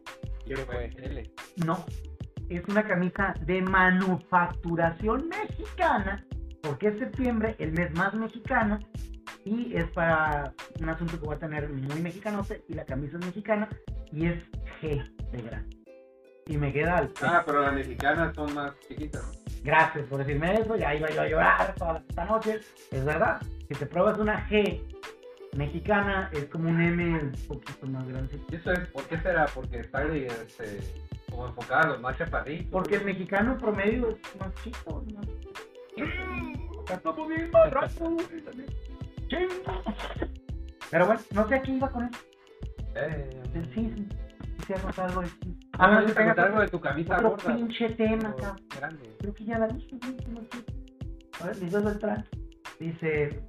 ¿qué fue? L. No, es una camisa de manufacturación mexicana, porque es septiembre, el mes más mexicano, y es para un asunto que voy a tener muy mexicanote, y la camisa es mexicana, y es G de gran. Y me queda al Ah, pero las mexicanas son más chiquitas. ¿no? Gracias por decirme eso, ya iba yo a llorar toda esta noche. Es verdad, si te pruebas una G Mexicana es como un M un poquito más grande. ¿Y eso es, ¿Por qué será? Porque está este, como enfocada a los más chaparritos. Porque el mexicano promedio es más chico. Pero bueno, no sé a qué iba con eso. Eh, Sí, sí. Sí, algo, de- Ah, A ver, no, tenga algo de tu camisa otro gorda. pinche tema, cabrón. grande. Creo que ya la dije, ¿no? Sé. A ver, Liz Beltrán. Dice,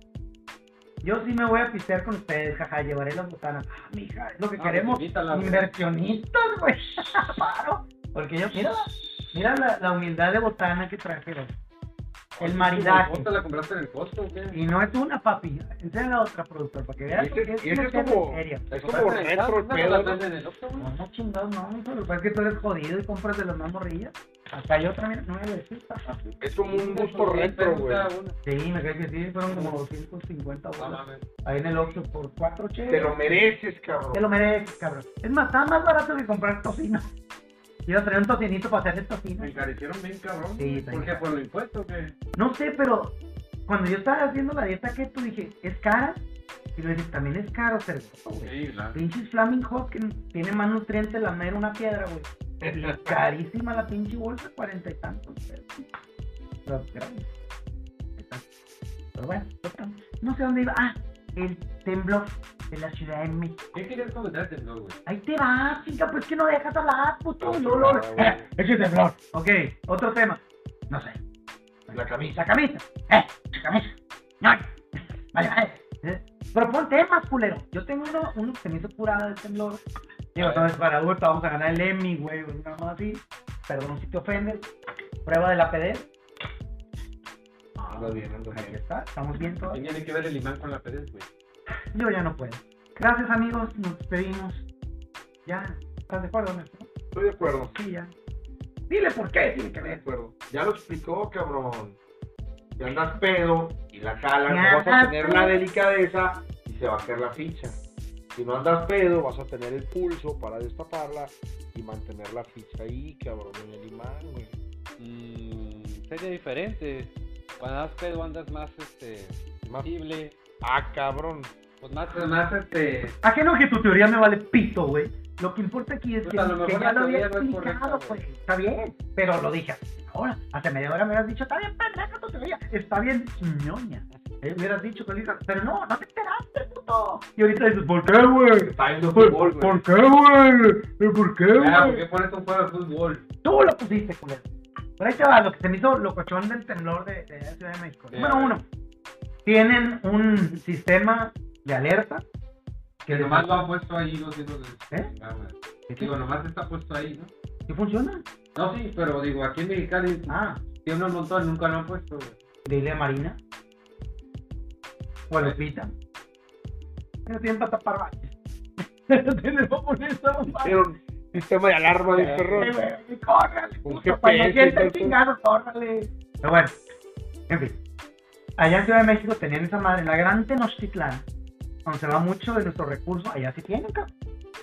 yo sí me voy a pistear con ustedes, jaja, llevaré las botanas. Ah, mija, es lo que Ah, queremos. Inversionistas, güey. Porque yo, mira, mira la, la humildad de botana que trajeron. El maridaje. ¿Vos te la compraste en el costo o qué? Y no es una, papi. Enseña la otra, productor, para que veas Y ese, es y ese es como, seria. es como retro el ¿No pedo, la ¿no? No, no chingados, no, mijo, lo que pasa es que tú eres jodido y compras de las más morrillas. Acá hay otra, mira, nuevecita, papi. Es como un gusto retro, güey. Sí, me cae que sí, fueron como 250 No bolas. mames. Ahí en el Oxxo por 4 cheques. Te lo mereces, cabrón. Te lo mereces, cabrón. Es más, está más barato que comprar tocino. Iba a traer un tocinito para hacerle tocino. Me encarecieron bien cabrón. Sí, ¿Por qué? ¿Por los impuestos o qué? No sé, pero cuando yo estaba haciendo la dieta keto dije, ¿es cara? Y le dije, también es caro gordo, güey. Sí, claro. Pinches Flaming Hot que tiene más nutrientes la mera una piedra, güey. Carísima la pinche bolsa, cuarenta y tantos. Pero. Pero bueno, no sé dónde iba. Ah, el temblor de la Ciudad de México. ¿Qué querías comentar del temblor, güey? Ahí te vas, chica, pues que no dejas hablar, puto. No, No, no. no, güey. Ese temblor. Ok, otro tema. No sé. La camisa. La camisa. Eh, la camisa. No. Vale, vale. Eh, Propon temas, culero. Yo tengo uno, uno que se me hizo curada del temblor. Digo, no es para gusto, vamos a ganar el Emmy, güey, una más así. Perdón si te ofendes. Prueba de la PD. Anda bien, anda Ahí bien. está, estamos bien todos. ¿Qué tiene que ver el imán con la PEDES, güey? Yo ya no puedo. Gracias, amigos. Nos despedimos. Ya. ¿Estás de acuerdo, Ernesto? Estoy de acuerdo. Sí, ya. Dile por qué tiene que Estoy de ver. acuerdo. Ya lo explicó, cabrón. Si andas pedo y la jalas, Ya, no vas a tener la delicadeza y se va a caer la ficha. Si no andas pedo, vas a tener el pulso para destaparla y mantener la ficha ahí, cabrón, en el imán, güey. Mm, sería diferente. Cuando andas pedo andas más este Más- sensible, Ah, cabrón. pues más Además, este. Ajeno que tu teoría me vale pito, güey. Lo que importa aquí es Pues que, a lo que mejor ya lo había no es explicado, correcta, pues. güey. Está bien, pero lo dije ahora. Hace media hora me hubieras dicho, está bien, pendeja tu teoría. Está bien, ñoña. Eh, me hubieras dicho, Colita, pero no, no te enteraste, puto. Y ahorita dices, ¿por qué, güey? ¿Por, fútbol, güey. ¿por qué, güey? ¿Por qué, Ah, ¿por güey? qué pones un juego de fútbol? Tú lo pusiste, culero. Pero ahí te va, lo que se me hizo locochón del temblor de, de la Ciudad de México. Sí, Número ver. uno, tienen un sistema de alerta Que les- nomás lo han puesto ahí los hijos de. ¿Eh? Güey. ¿Qué? Digo, nomás está puesto ahí, ¿no? ¿Sí funciona? No, sí, pero digo, aquí en Mexicali Ah, tiene un montón, nunca lo han puesto, güey. dile a Marina. O a Lupita. No tienen para tapar baches. No tienen para poner esa sistema de alarma de perro. Córrale, Un cuando GPS y sienta el chingado, córrale. Pero bueno, en fin. Allá en Ciudad de México tenían esa madre, la gran Tenochtitlán, donde se va mucho de nuestros recursos, allá sí tienen, cabrón.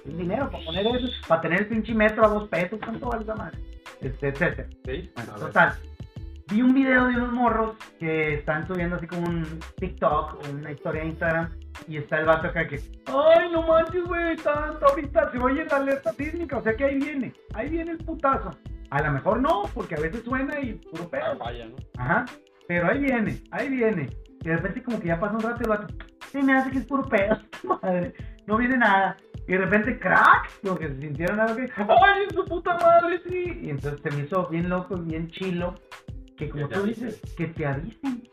El dinero para poner eso, para tener el pinche metro a dos pesos, ¿cuánto vale esa madre? Este, etcétera. Sí, Bueno, total. Vi un video de unos morros que están subiendo así como un TikTok o una historia de Instagram y está el vato acá que, ay, no manches, güey, está, está ahorita, se oye la alerta sísmica, o sea que ahí viene, ahí viene el putazo. A lo mejor no, porque a veces suena y puro ah, pedo. vaya, ¿no? Ajá, pero ahí viene, ahí viene. Y de repente como que ya pasa un rato y el vato, sí, me hace que es puro pedo, madre, no viene nada. Y de repente, crack, como que se sintieron algo que, ay, su puta madre, sí. Y entonces se me hizo bien loco, bien chilo, que como tú dices, que te avisen.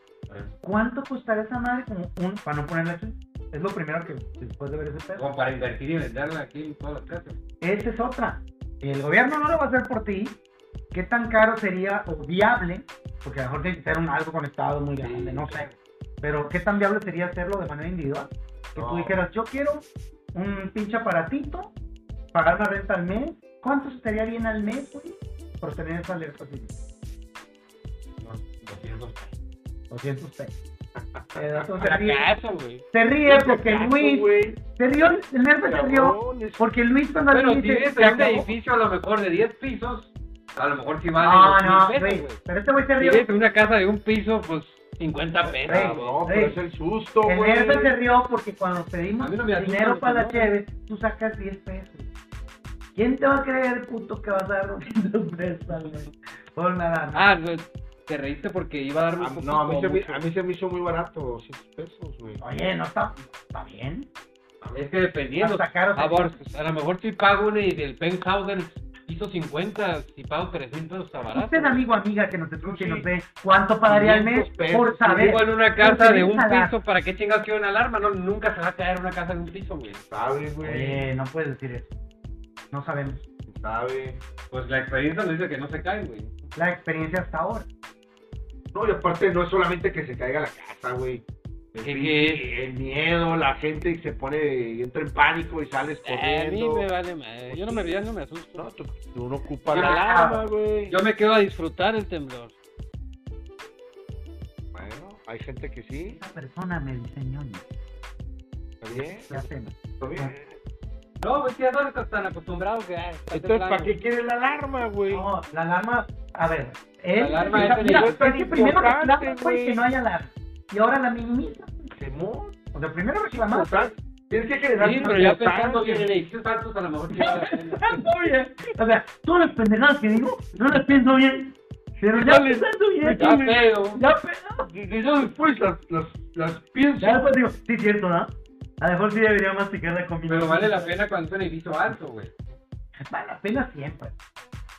¿Cuánto costará esa madre como un, para no ponerla aquí? Es lo primero que después de ver ese pedo. Como para invertir y venderla aquí en todas las casas. Esa es otra. El gobierno no lo va a hacer por ti. ¿Qué tan caro sería o viable? Porque a lo mejor tiene que ser un, algo conectado muy grande, Sí. no sé. Pero ¿qué tan viable sería hacerlo de manera individual? Que tú dijeras, yo quiero un pinche aparatito, pagar una renta al mes. ¿Cuánto estaría bien al mes, güey? Por tener esa alerta? Unos 200 200 pesos. Eh, dato- se ríe, casa, se ríe porque Caco, Luis, güey. se rió, el nervio se rió, porque Luis cuando Pero dice, vives "Se en un acabó". edificio a lo mejor de 10 pisos, a lo mejor sí vale No, no, pesos, güey, pero este güey se Si rió. una casa de un piso, pues 50 pesos. No, pero es el susto, El güey. Nerfe se rió porque cuando pedimos A no dinero para la no. cheve, tú sacas 10 pesos. ¿Quién te va a creer, puto, que vas a dar 200 pesos, güey? Por nada. Ah, güey, te reíste porque iba a dar muy Ah, poquito, No, a mí, se me, a mí se me hizo muy barato, 200 pesos, güey. Oye, no está, está bien. Es que dependiendo. Hasta caro. A, ver, a lo mejor si pago una y del penthouse piso 50, si pago 3 mil pesos está barato. Usted, amigo, amiga, que nos escuche y Sí. nos ve, ¿cuánto pagaría al mes 500 pesos. por Si saber? vivo en una casa de un piso, ¿para qué chingados quiero una alarma? No, nunca se va a caer una casa de un piso, güey. Sabe, güey. Eh, no puedes decir eso. No sabemos. Sabe. Pues la experiencia nos dice que no se caen, güey. La experiencia hasta ahora. No, y aparte no es solamente que se caiga la casa, güey. El, ¿Qué- pinche- el miedo, la gente se pone, entra en pánico y sales Eh, a mí corriendo. me vale madre. Yo no me, no me asusto. No, tú, tú no ocupas la alarma, güey. Yo me quedo a disfrutar el temblor. Bueno, hay gente que sí, Esa persona me diseñó. ¿no? está bien, está bien. No, güey, ya no estás tan acostumbrado que. ah, Entonces, ¿para qué quieres la alarma, güey? No, la alarma, a ver, es, La alarma es mira, el- es que primero güey. que no hay alarma. Y ahora la minimiza. Simón, O sea, primero importante. Tienes que generar Sí, pero ya pensando bien en edificios altos, a lo mejor. Oye, o sea, todas las pendejadas que digo, no las pienso bien. Pero ya Dale, pensando bien, Ya pedo. ya pedo. Y yo después las, las, las pienso. Ya después digo, sí, cierto, ¿no? A lo mejor sí debería masticar la comida. Pero vale la pena cuando es un edificio alto, güey. Vale la pena siempre.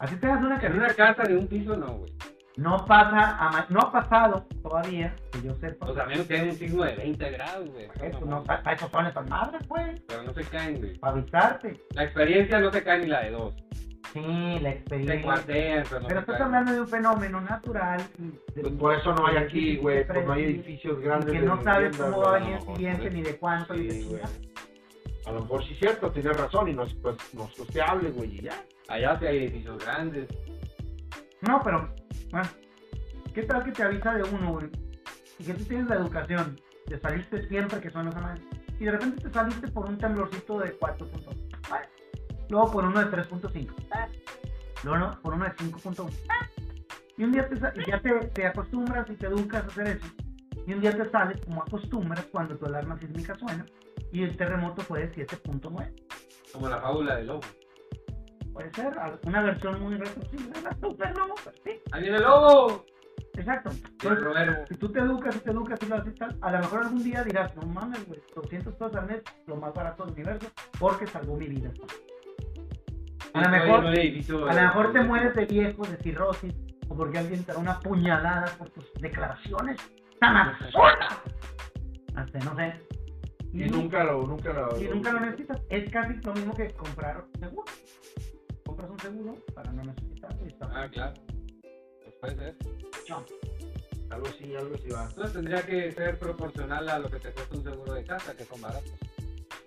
Así te das una En carrera. una casa de un piso, no, güey. No pasa, a ma- no ha pasado todavía, que yo sepa. O sea, a menos que haya un signo de 20 grados, güey. eso no, para eso son esas madres, pues, Pero no se caen, güey. para avisarte. La experiencia no se cae ni la de dos. Sí, la Se experiencia. cuartean, pero no Pero se estás hablando de un fenómeno natural. y de- Pues por eso no hay aquí, güey, pues no hay edificios grandes. que no sabes cómo va a venir el siguiente ni de cuánto ni de. A lo mejor sí es cierto, tienes razón y no es, pues, no es costeable, güey, y ya. Allá sí hay edificios grandes. No, pero, ¿qué tal que te avisa de uno, güey? Y que tú tienes la educación de salirte siempre que suena esa madre. Y de repente te saliste por un temblorcito de 4 puntos. Vale. Luego por uno de 3.5. Ah. Luego no, por uno de 5.1. Ah. Y un día te, ya te, te acostumbras y te educas a hacer eso. Y un día te sales como acostumbras cuando tu alarma sísmica suena. Y el terremoto fue de 7.9. Como la fábula del lobo. Puede ser una versión muy retorcida de la supernova. pues sí, ¡Ahí viene el lobo! exacto. Entonces. Si tú te educas y te educas y lo haces tal, a lo mejor algún día dirás, no mames, güey, 200 pesos al mes, lo más barato del universo, porque salvó mi vida. A lo mejor- no A lo mejor te mueres de viejo, de cirrosis, o porque alguien te da una puñalada por tus declaraciones tan absurdas. Hasta no sé. Y nunca lo, nunca lo. y nunca lo necesitas. Es casi lo mismo que comprar un seguro. Compras un seguro para no necesitarlo y está. Ah, claro. Pues puede ser. Algo así, algo así va. Entonces tendría que ser proporcional a lo que te cuesta un seguro de casa, que son baratos.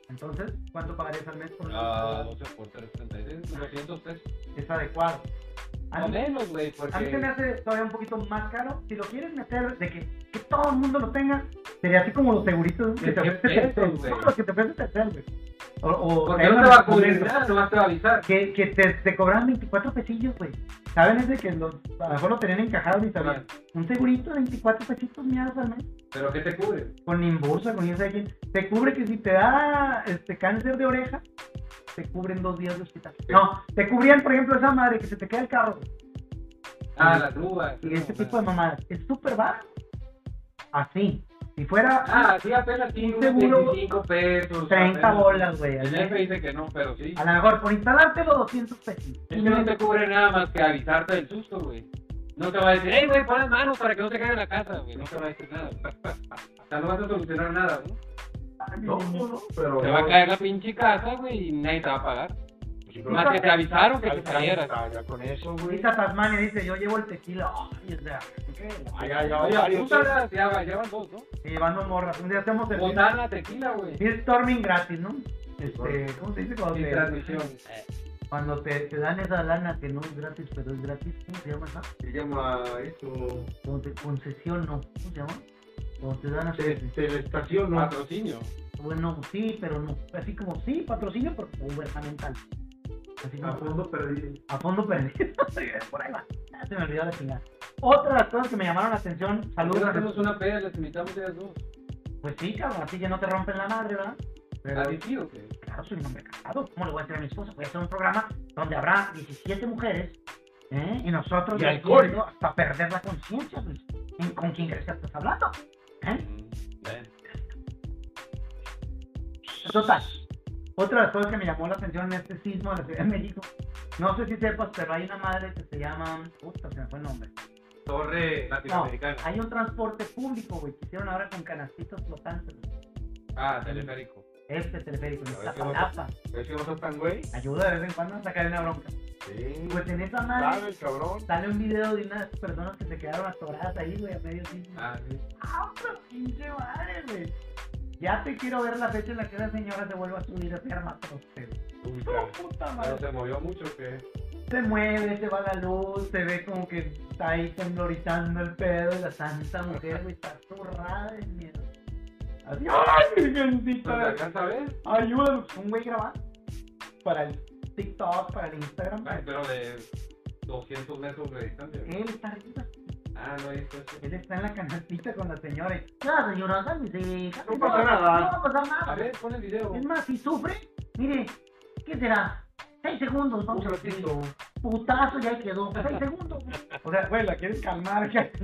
Entonces, ¿cuánto pagarías al mes por Ah, seguro? 12 por 336, 200 pesos. Es adecuado. A O mí- menos, güey, A mí se me porque... hace todavía un poquito más caro. Si lo quieres meter de que, que todo el mundo lo tenga, sería así como los seguritos que te 100 ofrece güey. No, los que te ofrece güey. O, o Porque te no van te va a cubrir poner- nada, nomás te va a avisar. Que, que te, te cobran 24 pesillos, güey. ¿Saben? Es de que los, a lo mejor lo tenían encajado ni sabían. Un segurito de 24 pesitos miados al mes. Pero ¿qué te cubre? Con Nimbursa, con quién. Te cubre que si te da este cáncer de oreja, te cubren dos días de hospital. No, te cubrían, por ejemplo, esa madre que se te queda el carro. güey. Ah, las grúas. y este tipo de mamadas. Es súper barato. Así. Si fuera Ah, sí, apenas sí, Un unos seguro, 25 pesos. 30 apenas. bolas, güey. al El jefe dice que no, pero sí. A lo mejor por instalártelo 200 pesos. Es que no te cubre nada más que avisarte del susto, güey. No te va a decir, hey, güey, pon las manos para que no te caiga en la casa, güey. No te va a decir nada. O sea, no vas a solucionar nada, ¿no? No, no, no, pero. Te va a caer la pinche casa, güey, y nadie te va a pagar. Sí, Más que te avisaron que te cayeras. ya, con eso, güey. Dice Tasmania, dice, yo llevo el tequila. Ay, o sea, ¿qué? Ah, ya, ya, Oye, ya, va, ya van dos, ¿no? Y llevando morras. Un día hacemos el Botana, tequila, güey. storming gratis, ¿no? Este, ¿cómo se dice cuando te, transmisión. cuando te, te dan esa lana que no es gratis, pero es gratis? ¿Cómo se llama esa? Se llama esto. Cuando te concesión, no. ¿Cómo se llama? Cuando te dan así. Te- Telestación, ¿no? Patrocinio. Bueno, sí, pero no. Así como sí, patrocinio, pero gubernamental. Así como A fondo perdido. a fondo perdido. Por ahí va. Se me olvidó la chingada. Otra de las cosas que me llamaron la atención, ¿Por qué saludos hacemos una peda? Les invitamos a ellas dos. Pues sí, cabrón, así que no te rompen la madre, ¿verdad? Pero, ¿Así sí o qué? claro, soy un hombre casado. ¿Cómo le voy a decir a mi esposa? Voy a hacer un programa donde habrá 17 mujeres ¿eh? y nosotros Y alcohol. hasta perder la conciencia. ¿En- ¿Con quién crees que estás hablando? ¿Eh? Mm. Total. Otra de las cosas que me llamó la atención en este sismo de la Ciudad de México, no sé si sepas, pero hay una madre que se llama. Puta, se me fue el nombre. Torre No, latinoamericana. hay un transporte público, güey, que hicieron ahora con canastitos flotantes. Ah, teleférico. Este teleférico en A ver, ¿qué Iztapalapa. ¿Ves que no tan güey? Ayuda de vez en cuando a sacar una bronca. Sí. Pues en esa madre cabrón. sale un video de unas personas que se quedaron atoradas ahí, güey, a medio sismo. Ah, sí. ¡Ah, pero pinche madre, güey! Ya te quiero ver la fecha en la que la señora se vuelva a subir a más usted. Uy, ¡Oh, Pero se movió mucho que. Se mueve, se va la luz, se ve como que está ahí temblorizando el pedo y la santa mujer, güey, está zurrada de miedo. Así, ¡ay, ¿No se virgencita! alcanza a ver? Ayúdanos, un güey grabando para el TikTok, para el Instagram. Ay, pero de 200 metros de distancia. Él está arriba. Ah, no, está. sí. Él está en la canastita con la señora. y, La señora, cálmese. No pasa nada. No va a pasar A nada. ver, pon el video. Es más, si sufre, mire, ¿qué será? Seis segundos, vamos Un a ratito. Putazo, ya quedó. Seis segundos. O sea, güey, la quieres calmar, ya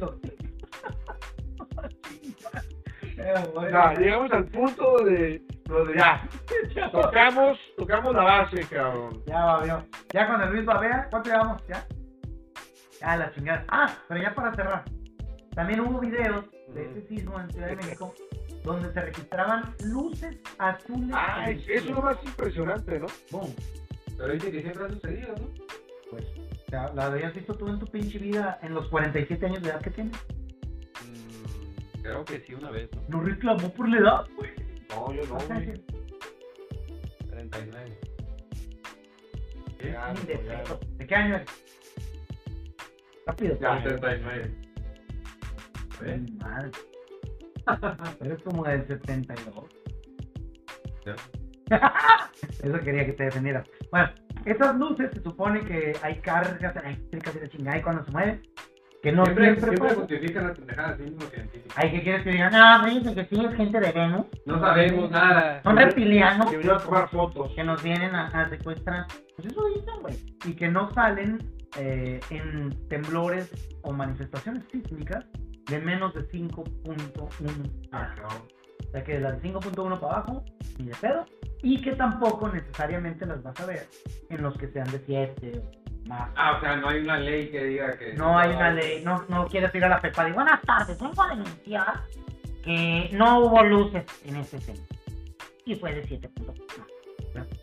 Eh. Ya, llegamos al punto de donde ya tocamos, tocamos la base, cabrón. Ya va, vio. Ya con el Luis Babea, ¿cuánto llevamos? ¿Ya? Ya, la chingada. Ah, pero ya para cerrar. También hubo videos de ese sismo en Ciudad de México donde se registraban luces azules. Ah, es, eso es lo más impresionante, ¿no? Boom. Pero dice que siempre ha sucedido, ¿no? Pues, sea, ¿la habías visto tú en tu pinche vida en los 47 años de edad que tienes? Mm, creo que sí, una vez, ¿no? No reclamó por la edad, güey. No, yo no, güey. que- 39. Ya, ni de no, ya. pedo. ¿De qué año eres? Rápido. Ya, pues. 39. ¿Ves? Ay, Madre. Eres como del 72. Ya. Eso quería que te defendiera. Bueno, esas luces se supone que hay cargas eléctricas y la chingada y cuando se mueven, que no siempre, siempre, siempre justifican las pendejadas mismos científicos. Hay que quieres que digan, no, me dicen que sí es gente de Venus. No sabemos nada. Son reptilianos Que vinieron a tomar fotos. que nos vienen a, a secuestrar. Pues eso dicen, güey. Y que no salen eh, en temblores o manifestaciones sísmicas de menos de 5.1. Ah, cabrón. O sea que de las de 5.1 para abajo, ni de pedo. Y que tampoco necesariamente las vas a ver en los que sean de 7 o más. Ah, o sea, no hay una ley que diga que. No hay una ley, no, no quieres ir a la FEPAD y buenas tardes, vengo a denunciar que no hubo luces en este centro. Y fue de 7.1.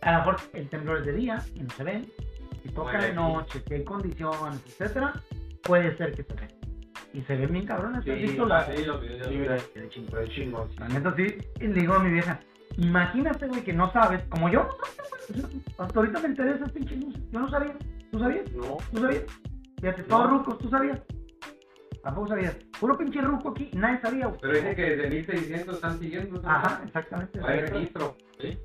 A lo mejor el temblor es de día y no se ven. Si toca de noche, si hay condiciones, etcétera, puede ser que se ven. Y se ven bien cabrones. ¿Has Sí, visto la- sí, los videos. El chingo? fue chingón. sí. La neta sí, y le digo a mi vieja, imagínate, güey, que no sabes, como yo, no, güey, hasta ahorita me enteré de esas pinches luces, yo no sabía, ¿tú sabías? No. ¿Tú sabías? Fíjate, todos No. rucos, ¿tú sabías? Tampoco sabías. Puro pinche ruco aquí, nadie sabía, güey. Pero dice que desde 1600 están siguiendo. ¿no? Ajá, exactamente. Hay registro. ¿Sí?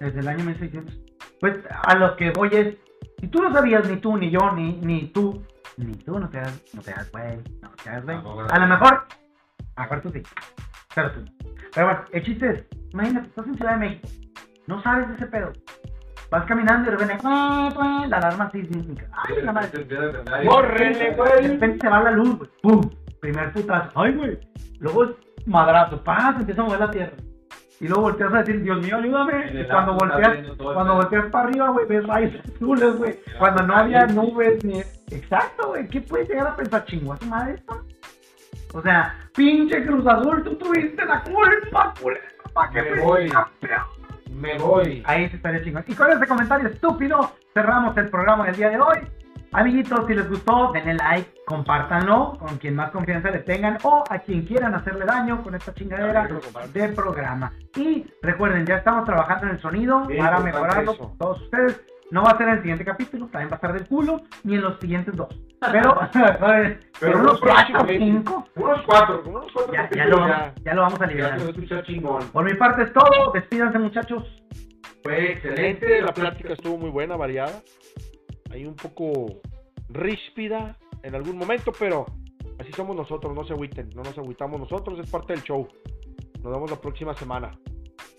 Desde el año 1600. Pues a lo que voy es, si tú no sabías, ni tú, ni yo, ni, ni tú, ni tú, no te hagas, no te hagas, güey, no te hagas, güey. A lo mejor, a lo mejor tú sí, pero tú. Pero bueno, el chiste es, imagínate, estás en Ciudad de México, no sabes de ese pedo. Vas caminando y de repente, la alarma sísmica. ¡Ay, la madre! ¡Córrele, De güey! repente se va la luz, güey. ¡Pum! Primer putazo. ¡Ay, güey! Luego es madrazo. ¡Paz! Empieza a mover la tierra. Y luego volteas a decir, Dios mío, ayúdame. Y cuando volteas, cuando volteas para arriba, güey, ves rayos azules, güey. Cuando no había nubes ni... Exacto, güey. ¿Qué puedes llegar a pensar? ¿Chingó a su madre esto? O sea, pinche Cruz Azul, tú tuviste la culpa, culero. ¿Para que Me voy. campeón? Me voy. Ahí se estaría chingón. Y con ese comentario estúpido cerramos el programa del día de hoy. Amiguitos, si les gustó, denle like, compártanlo con quien más confianza le tengan o a quien quieran hacerle daño con esta chingadera de programa. Y recuerden, ya estamos trabajando en el sonido Bien para mejorarlo eso. con todos ustedes. No va a ser en el siguiente capítulo, también va a estar del culo, ni en los siguientes dos. Pero, pero unos los cuatro cinco, Unos cuatro, unos cuatro ya, ya, lo vamos, ya. ya lo vamos a liberar. Por mi parte es todo. Despídanse, muchachos. Fue Excelente, la plática estuvo muy buena, variada. Ahí un poco ríspida, en algún momento, pero así somos nosotros, no se agüiten, no nos agüitamos nosotros, es parte del show. Nos vemos la próxima semana.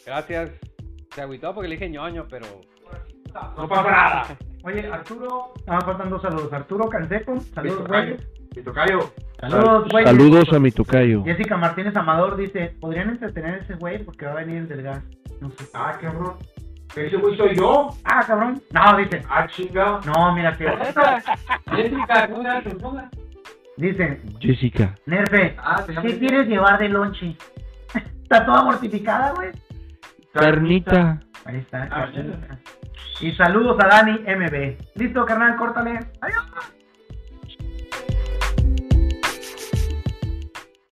Gracias. Se agüitó porque le dije ñoño, pero. No pasa nada. Oye, Arturo, ah, faltan dos saludos. Arturo Canseco, saludos, Mi güey. tocayo. Mi tocayo. Saludos, güey. Saludos a mi tocayo. Jessica Martínez Amador dice, ¿podrían entretener a ese güey? Porque va a venir el del gas. No sé. Ah, cabrón. ¿Ese güey soy yo? Ah, cabrón. No, dice. Ah, chingado. No, mira que... Jessica, ¿cómo tu esposa? Dice, Jessica. Nerfe, Ah, ¿qué quieres llevar de lonche? Está toda mortificada, güey. Carnita. Ahí está. Ah. Y saludos a Dani MB. Listo, carnal, córtale. Adiós.